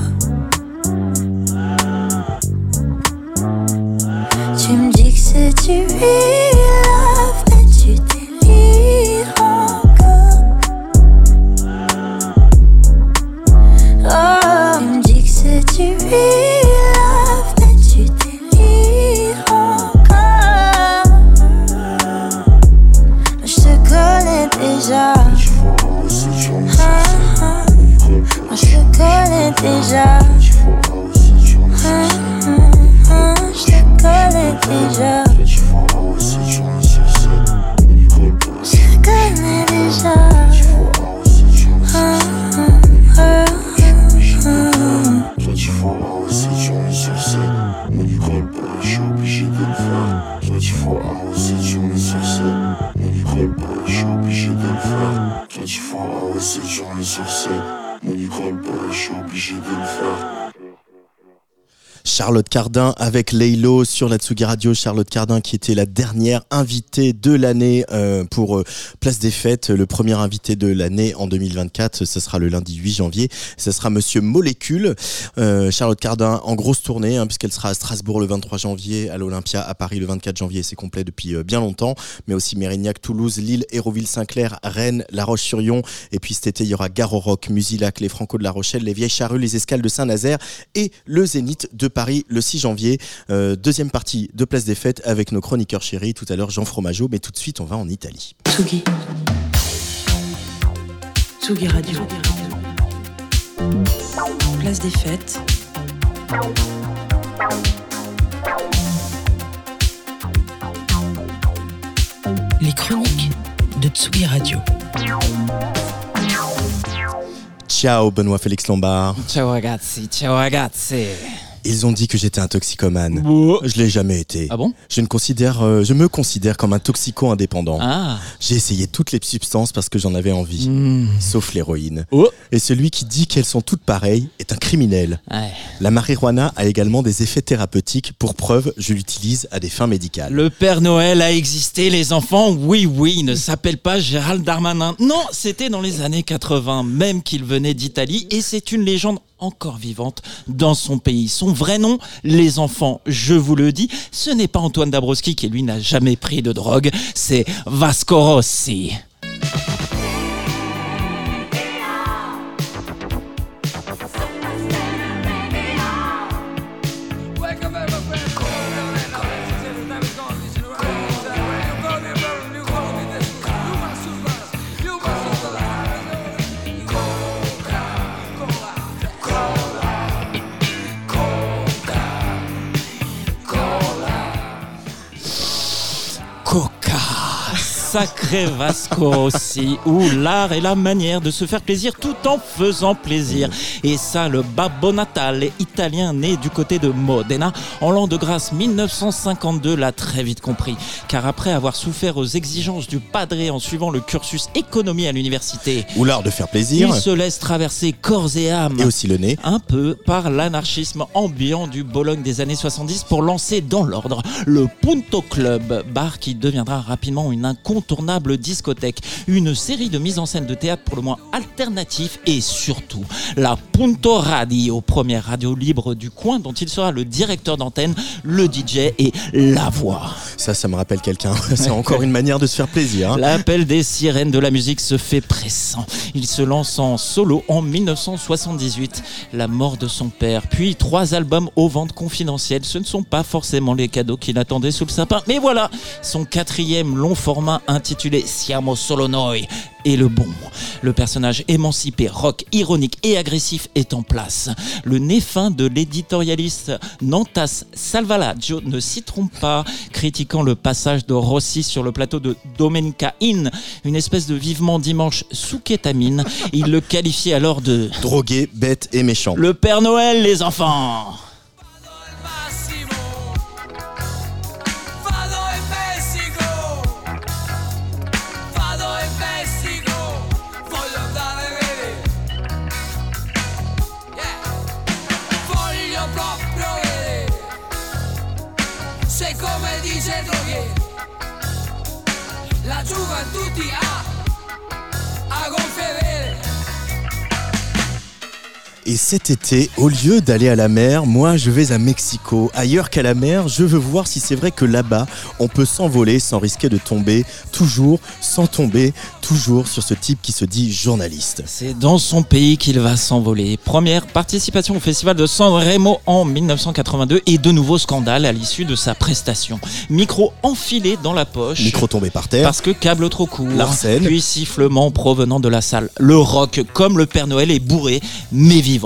Charlotte Cardin avec Leilo sur la Tsugi Radio. Charlotte Cardin qui était la dernière invitée de l'année euh, pour euh, Place des Fêtes. Le premier invité de l'année en 2024, ce sera le lundi 8 janvier. Ce sera Monsieur Molécule. Euh, Charlotte Cardin en grosse tournée hein, puisqu'elle sera à Strasbourg le 23 janvier, à l'Olympia à Paris le 24 janvier. C'est complet depuis bien longtemps. Mais aussi Mérignac, Toulouse, Lille, Hérouville-Saint-Clair, Rennes, La Roche-sur-Yon. Et puis cet été, il y aura Gare au Rock, Musilac, les Franco de La Rochelle, les Vieilles Charrues, les Escales de Saint-Nazaire et le Zénith de Paris le 6 janvier. Euh, deuxième partie de Place des Fêtes avec nos chroniqueurs chéris. Tout à l'heure, Jean Fromageau. Mais tout de suite, on va en Italie. Tsugi. Tsugi Radio. Place des fêtes. Les chroniques de Tsugi Radio. Ciao, Benoît Félix Lombard. Ciao ragazzi, ciao ragazzi. Ils ont dit que j'étais un toxicomane. Oh. Je l'ai jamais été. Ah bon? Je ne considère, euh, je me considère comme un toxico indépendant. Ah. J'ai essayé toutes les substances parce que j'en avais envie, Hmm. sauf l'héroïne. Oh. Et celui qui dit qu'elles sont toutes pareilles est un criminel. Ouais. La marijuana a également des effets thérapeutiques. Pour preuve, je l'utilise à des fins médicales. Le Père Noël a existé, les enfants. Oui, oui, il ne s'appelle pas Gérald Darmanin. Non, c'était dans les années 80, même qu'il venait d'Italie, et c'est une légende encore vivante dans son pays. Son vrai nom, les enfants, je vous le dis, ce n'est pas Antoine Dabrowski qui lui n'a jamais pris de drogue, c'est Vasco Rossi. Sacré Vasco Rossi, où l'art est la manière de se faire plaisir tout en faisant plaisir. Et ça, le Babbo Natale italien né du côté de Modena en l'an de grâce 1952 l'a très vite compris. Car après avoir souffert aux exigences du padré en suivant le cursus économie à l'université, Ou l'art de faire plaisir. il se laisse traverser corps et âme Et aussi le nez. un peu par l'anarchisme ambiant du Bologne des années 70 pour lancer dans l'ordre le Punto Club, bar qui deviendra rapidement une incontournable discothèque, une série de mises en scène de théâtre pour le moins alternatif et surtout la Punto Radio, première radio libre du coin dont il sera le directeur d'antenne, le DJ et la voix. Ça, ça me rappelle quelqu'un. *laughs* C'est encore une manière de se faire plaisir. hein. L'appel des sirènes de la musique se fait pressant. Il se lance en solo en 1978. La mort de son père, puis trois albums aux ventes confidentielles. Ce ne sont pas forcément les cadeaux qu'il attendait sous le sapin. Mais voilà, son quatrième long format intitulé Siamo Solo Noi est le bon. Le personnage émancipé, rock, ironique et agressif est en place. Le nez fin de l'éditorialiste Nantas Salvalaggio ne s'y trompe pas, critiquant le passage de Rossi sur le plateau de Domenica In, une espèce de vivement dimanche sous kétamine. Il le qualifiait alors de Drogué, bête et méchant. le Père Noël, les enfants. 祝愿，祝你啊。Et cet été, au lieu d'aller à la mer, moi je vais à Mexico. Ailleurs qu'à la mer, je veux voir si c'est vrai que là-bas, on peut s'envoler sans risquer de tomber, toujours sans tomber, toujours sur ce type qui se dit journaliste. C'est dans son pays qu'il va s'envoler. Première participation au festival de San Remo en 1982 et de nouveaux scandales à l'issue de sa prestation. Micro enfilé dans la poche. Micro tombé par terre. Parce que câble trop court. Larsen. Puis sifflement provenant de la salle. Le rock, comme le Père Noël, est bourré, mais vivant.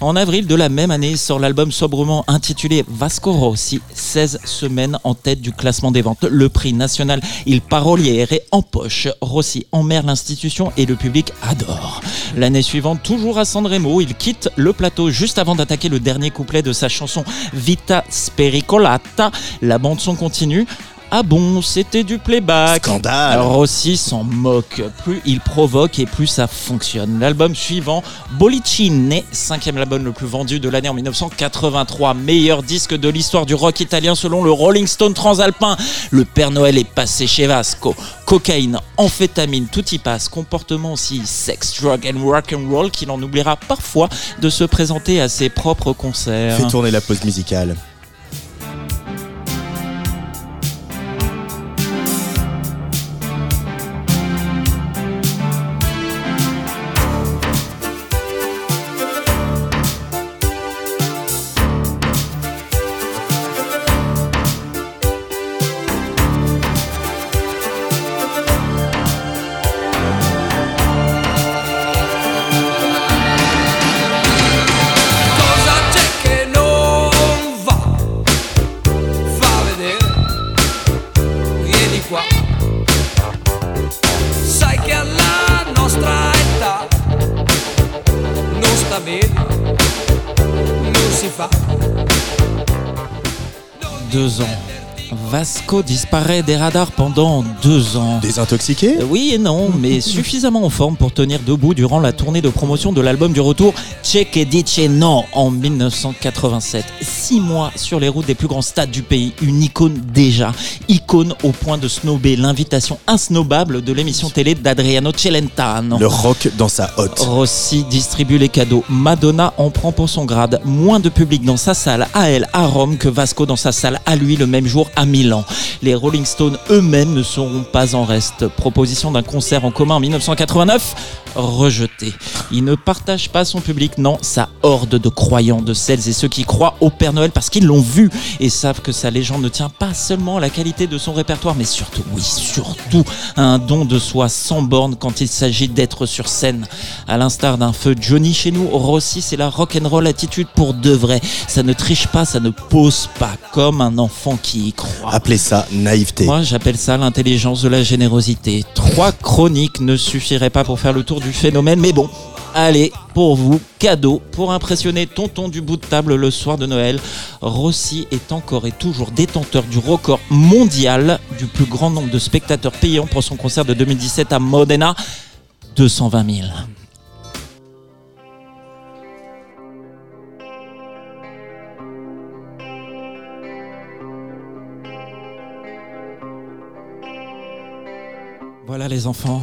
En avril de la même année sort l'album sobrement intitulé Vasco Rossi, 16 semaines en tête du classement des ventes. Le prix national Il Paroliere en poche. Rossi emmerde l'institution et le public adore. L'année suivante, toujours à Sanremo, il quitte le plateau juste avant d'attaquer le dernier couplet de sa chanson Vita Spericolata. La bande son continue. Ah bon, c'était du playback. Scandale. Alors Rossi s'en moque. Plus il provoque et plus ça fonctionne. L'album suivant, Bollicine, cinquième album le plus vendu de l'année en 1983, meilleur disque de l'histoire du rock italien selon le Rolling Stone Transalpin. Le Père Noël est passé chez Vasco. Cocaïne, amphétamine, tout y passe. Comportement aussi sex, drug and rock and roll qu'il en oubliera parfois de se présenter à ses propres concerts. Fais tourner la pause musicale. Deux ans Vasco disparaît des radars pendant deux ans. Désintoxiqué? Euh, Oui et non, mais *laughs* suffisamment en forme pour tenir debout durant la tournée de promotion de l'album du retour Che che dice no en 1987. Six mois sur les routes des plus grands stades du pays, une icône déjà, icône au point de snober l'invitation insnobable de l'émission télé d'Adriano Celentano. Le rock dans sa hotte. Rossi distribue les cadeaux. Madonna en prend pour son grade. Moins de public dans sa salle à elle à Rome que Vasco dans sa salle à lui le même jour à Milan. Les Rolling Stones eux-mêmes ne seront pas en reste. Proposition d'un concert en commun en 1989 rejeté. Il ne partage pas son public, non, sa horde de croyants, de celles et ceux qui croient au Père Noël parce qu'ils l'ont vu et savent que sa légende ne tient pas seulement à la qualité de son répertoire, mais surtout, oui, surtout, à un don de soi sans borne quand il s'agit d'être sur scène. À l'instar d'un feu Johnny chez nous, Rossi, c'est la rock'n'roll attitude pour de vrai. Ça ne triche pas, ça ne pose pas, comme un enfant qui y croit. Appelez ça naïveté. Moi, j'appelle ça l'intelligence de la générosité. Trois chroniques ne suffiraient pas pour faire le tour du phénomène, mais bon. Allez, pour vous, cadeau pour impressionner tonton du bout de table le soir de Noël. Rossi est encore et toujours détenteur du record mondial du plus grand nombre de spectateurs payants pour son concert de 2017 à Modena. 220 000. Voilà les enfants,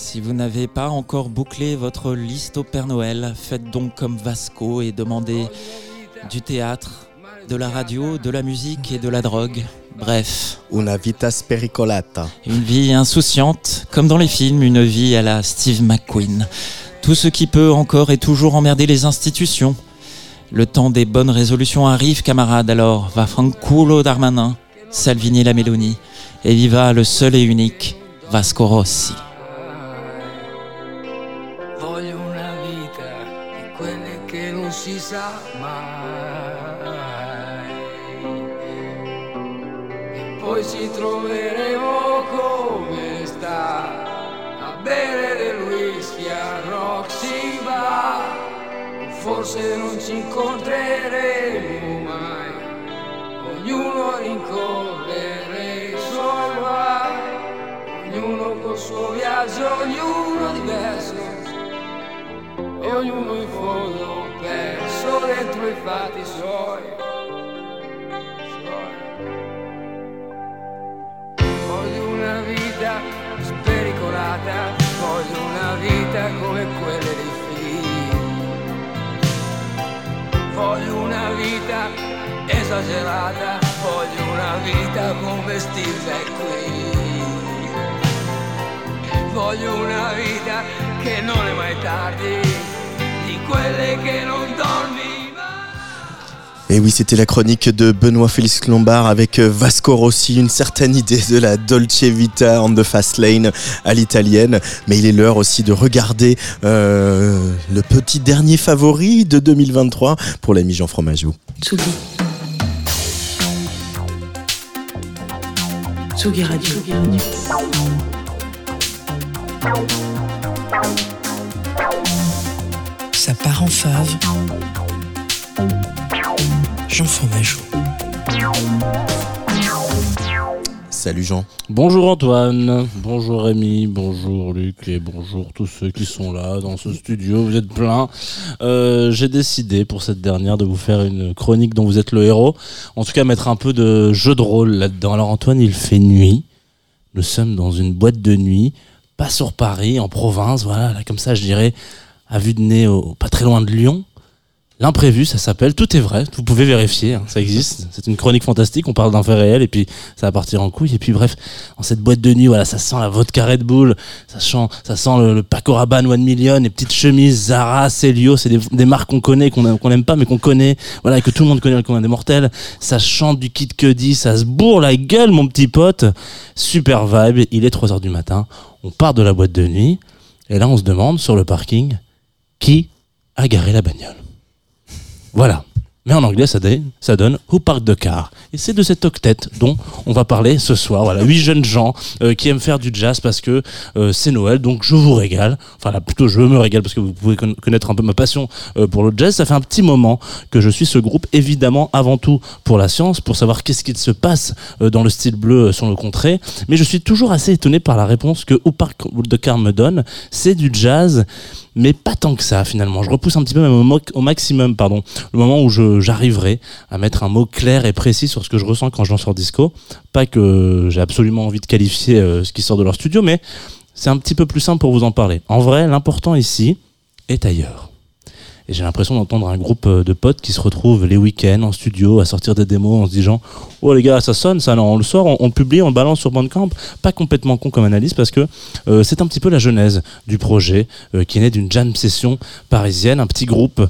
si vous n'avez pas encore bouclé votre liste au Père Noël, faites donc comme Vasco et demandez du théâtre, de la radio, de la musique et de la drogue. Bref, Una vita spericolata. une vie insouciante, comme dans les films, une vie à la Steve McQueen. Tout ce qui peut encore et toujours emmerder les institutions. Le temps des bonnes résolutions arrive, camarades, alors va fanculo Darmanin, Salvini la Meloni, et viva le seul et unique Vasco Rossi. Forse non ci incontreremo mai. Ognuno rincorrere i suoi guai. Ognuno col suo viaggio, ognuno diverso e ognuno in fondo perso dentro i fatti suoi. suoi. Voglio una vita spericolata, voglio una vita come quelle Voglio una vita esagerata, voglio una vita come Steve McQueen. Voglio una vita che non è mai tardi, di quelle che non dormi. Et oui, c'était la chronique de Benoît Félix Lombard avec euh, Vasco Rossi, une certaine idée de la Dolce Vita on the fast lane à l'italienne. Mais il est l'heure aussi de regarder euh, le petit dernier favori de 2023 pour l'ami Jean Fromageau. Tsugi. Tsugi Radio. Ça part en fave. Jean Fromageau. Salut Jean. Bonjour Antoine, bonjour Rémi, bonjour Luc et bonjour tous ceux qui sont là dans ce studio. Vous êtes plein. Euh, J'ai décidé pour cette dernière de vous faire une chronique dont vous êtes le héros. En tout cas, mettre un peu de jeu de rôle là-dedans. Alors Antoine, il fait nuit. Nous sommes dans une boîte de nuit, pas sur Paris, en province. Voilà, là, comme ça, je dirais, à vue de nez, au- pas très loin de Lyon. L'imprévu, ça s'appelle. Tout est vrai. Vous pouvez vérifier. hein, ça existe. C'est une chronique fantastique. On parle d'un fait réel et puis ça va partir en couille. Et puis bref, dans cette boîte de nuit, voilà, ça sent la vodka Red Bull. Ça sent, ça sent le, le Paco One Million, les petites chemises Zara, Celio. C'est des, marques qu'on connaît, qu'on n'aime pas, mais qu'on connaît. Voilà, et que tout le monde connaît, qu'on a des mortels. Ça chante du Kid Cudi. Ça se bourre la gueule, mon petit pote. Super vibe. Il est 3 heures du matin. On part de la boîte de nuit. Et là, on se demande sur le parking qui a garé la bagnole? Voilà. Mais en anglais, ça donne, Who Parked the Car Et c'est de cette octet dont on va parler ce soir. Voilà, huit jeunes gens euh, qui aiment faire du jazz parce que euh, c'est Noël, donc je vous régale. Enfin, là, plutôt, je me régale parce que vous pouvez con- connaître un peu ma passion euh, pour le jazz. Ça fait un petit moment que je suis ce groupe, évidemment, avant tout pour la science, pour savoir qu'est-ce qu'il se passe dans le style bleu sur le contrée. Mais je suis toujours assez étonné par la réponse que Who Parked the Car me donne. C'est du jazz mais pas tant que ça finalement. Je repousse un petit peu même au, au maximum, pardon, le moment où j'arriverai à mettre un mot clair et précis sur ce que je ressens quand je lance disco. Pas que j'ai absolument envie de qualifier euh, ce qui sort de leur studio, mais c'est un petit peu plus simple pour vous en parler. En vrai, l'important ici est ailleurs. Et j'ai l'impression d'entendre un groupe euh, de potes qui se retrouvent les week-ends en studio à sortir des démos en se disant Oh les gars, ça sonne, ça, non, on le sort, on, publie, on le balance sur Bandcamp. Pas complètement con comme analyse parce que euh, c'est un petit peu la genèse du projet euh, qui est né d'une jam session parisienne, un petit groupe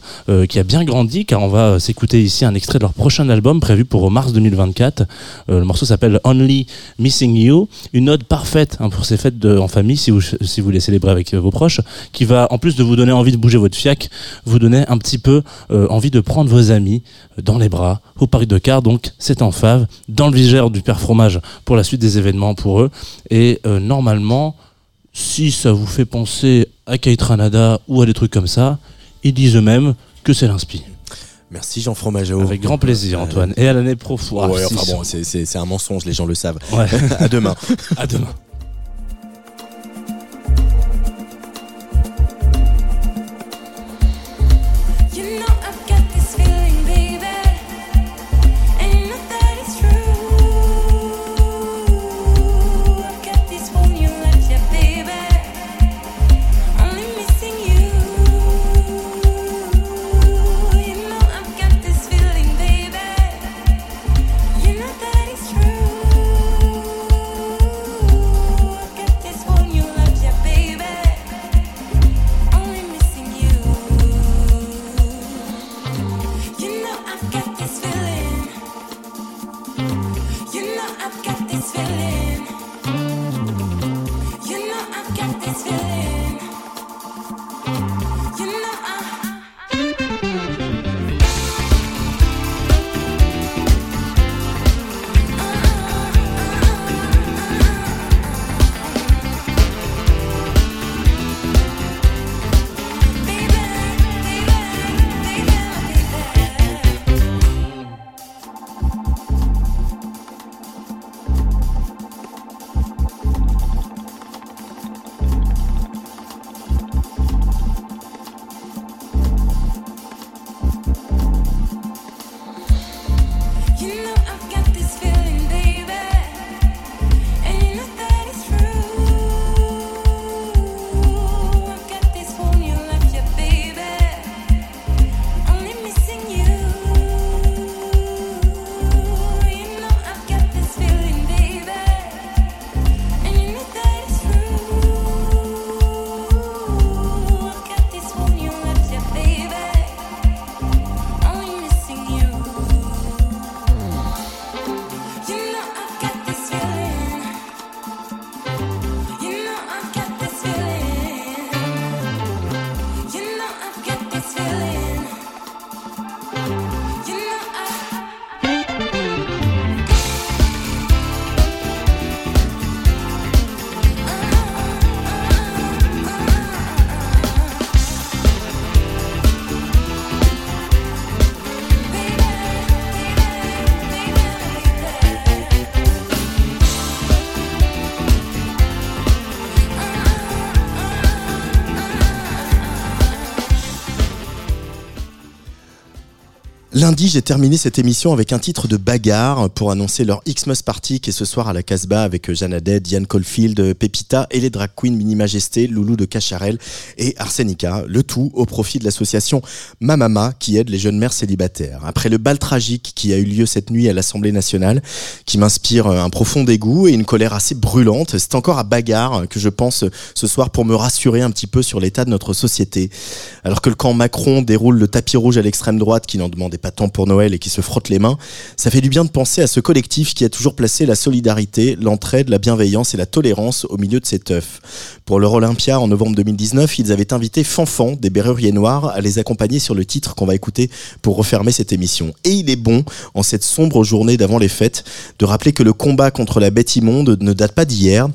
qui a bien grandi car on va s'écouter ici un extrait de leur prochain album prévu pour mars 2024. Euh, le morceau s'appelle Only Missing You, une ode parfaite hein, pour ces fêtes en famille si vous, si vous les célébrez avec vos proches, qui va en plus de vous donner envie de bouger votre fiac, vous donner un petit peu euh, envie de prendre vos amis euh, dans les bras au parc de car. Donc c'est en fave, dans le vigère du père fromage pour la suite des événements pour eux. Et euh, normalement, si ça vous fait penser à Kate Ranada ou à des trucs comme ça, ils disent eux-mêmes que c'est l'inspi. Merci Jean Fromageau. Avec grand plaisir, Antoine. Et à l'année pro. Ouais, enfin bon, c'est- un mensonge, les gens le savent. Ouais. *laughs* à demain. à demain. Lundi, j'ai terminé cette émission avec un titre de bagarre pour annoncer leur Xmas Party qui est ce soir à la Casbah avec Jeanne Haddad, Diane Caulfield, Pepita et les drag queens Mini Majesté, Loulou de Cacharel et Arsenica. Le tout au profit de l'association Mamama qui aide les jeunes mères célibataires. Après le bal tragique qui a eu lieu cette nuit à l'Assemblée nationale, qui m'inspire un profond dégoût et une colère assez brûlante, c'est encore à bagarre que je pense ce soir pour me rassurer un petit peu sur l'état de notre société. Alors que le camp Macron déroule le tapis rouge à l'extrême droite qui n'en demandait pas pour Noël et qui se frottent les mains, ça fait du bien de penser à ce collectif qui a toujours placé la solidarité, l'entraide, la bienveillance et la tolérance au milieu de cet œuf. Pour leur Olympia en novembre 2019, ils avaient invité Fanfan des Berruriers Noirs à les accompagner sur le titre qu'on va écouter pour refermer cette émission. Et il est bon, en cette sombre journée d'avant les fêtes, de rappeler que le combat contre la bête immonde ne date pas d'hier.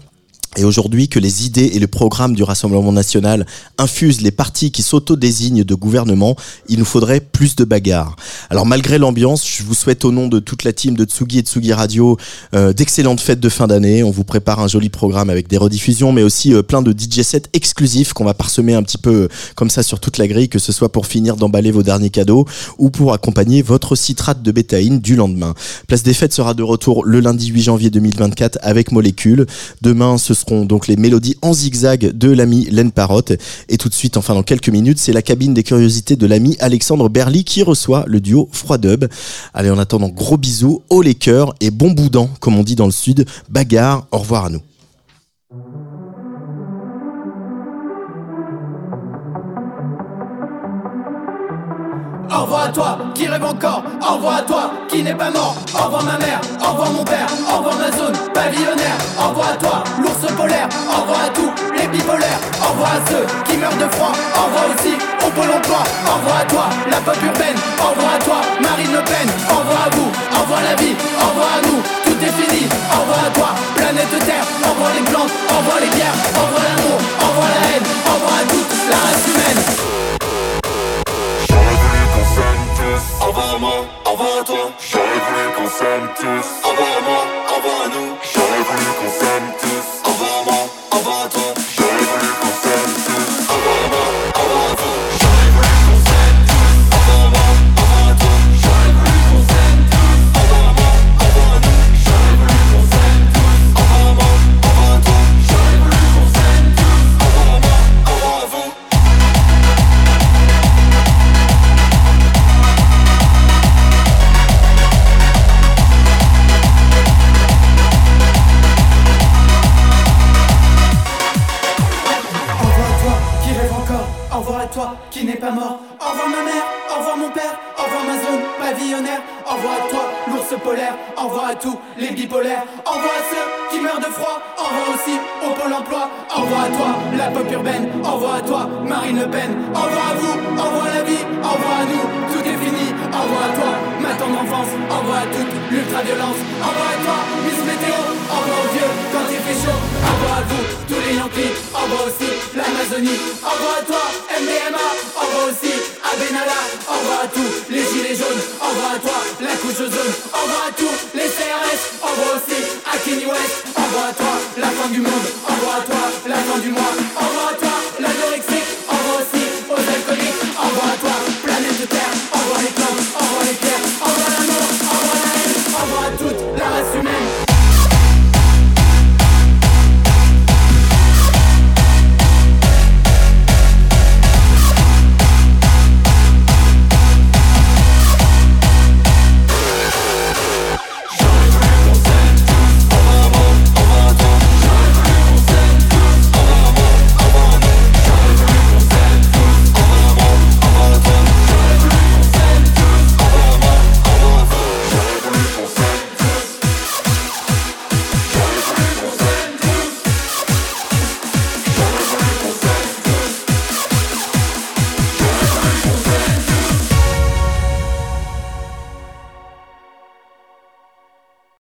Et aujourd'hui, que les idées et le programme du Rassemblement national infusent les partis qui s'auto-désignent de gouvernement, il nous faudrait plus de bagarres. Alors malgré l'ambiance, je vous souhaite au nom de toute la team de Tsugi et Tsugi Radio euh, d'excellentes fêtes de fin d'année. On vous prépare un joli programme avec des rediffusions, mais aussi euh, plein de DJ sets exclusifs qu'on va parsemer un petit peu euh, comme ça sur toute la grille, que ce soit pour finir d'emballer vos derniers cadeaux ou pour accompagner votre citrate de bétaïne du lendemain. Place des fêtes sera de retour le lundi 8 janvier 2024 avec Molécule. Demain, ce donc les mélodies en zigzag de l'ami Len Parotte. Et tout de suite, enfin dans quelques minutes, c'est la cabine des curiosités de l'ami Alexandre Berly qui reçoit le duo Froid Dub. Allez, en attendant, gros bisous, haut les cœurs et bon boudin, comme on dit dans le sud. Bagarre, au revoir à nous. Envoie à toi qui rêve encore, envoie à toi qui n'est pas mort, envoie ma mère, envoie mon père, envoie ma zone pavillonnaire, envoie à toi l'ours polaire, envoie à tous les bipolaires, envoie à ceux qui meurent de froid, envoie aussi au pôle emploi, envoie à toi la pop urbaine, envoie à toi Marine Le Pen, envoie à vous, envoie la vie, envoie à nous, tout est fini, envoie à toi planète Terre, envoie les plantes, envoie les guerres, envoie l'amour, envoie la haine, envoie à toute la race Envoie à moi, envoie à toi. J'aurais voulu qu'on s'aime tous. Envoie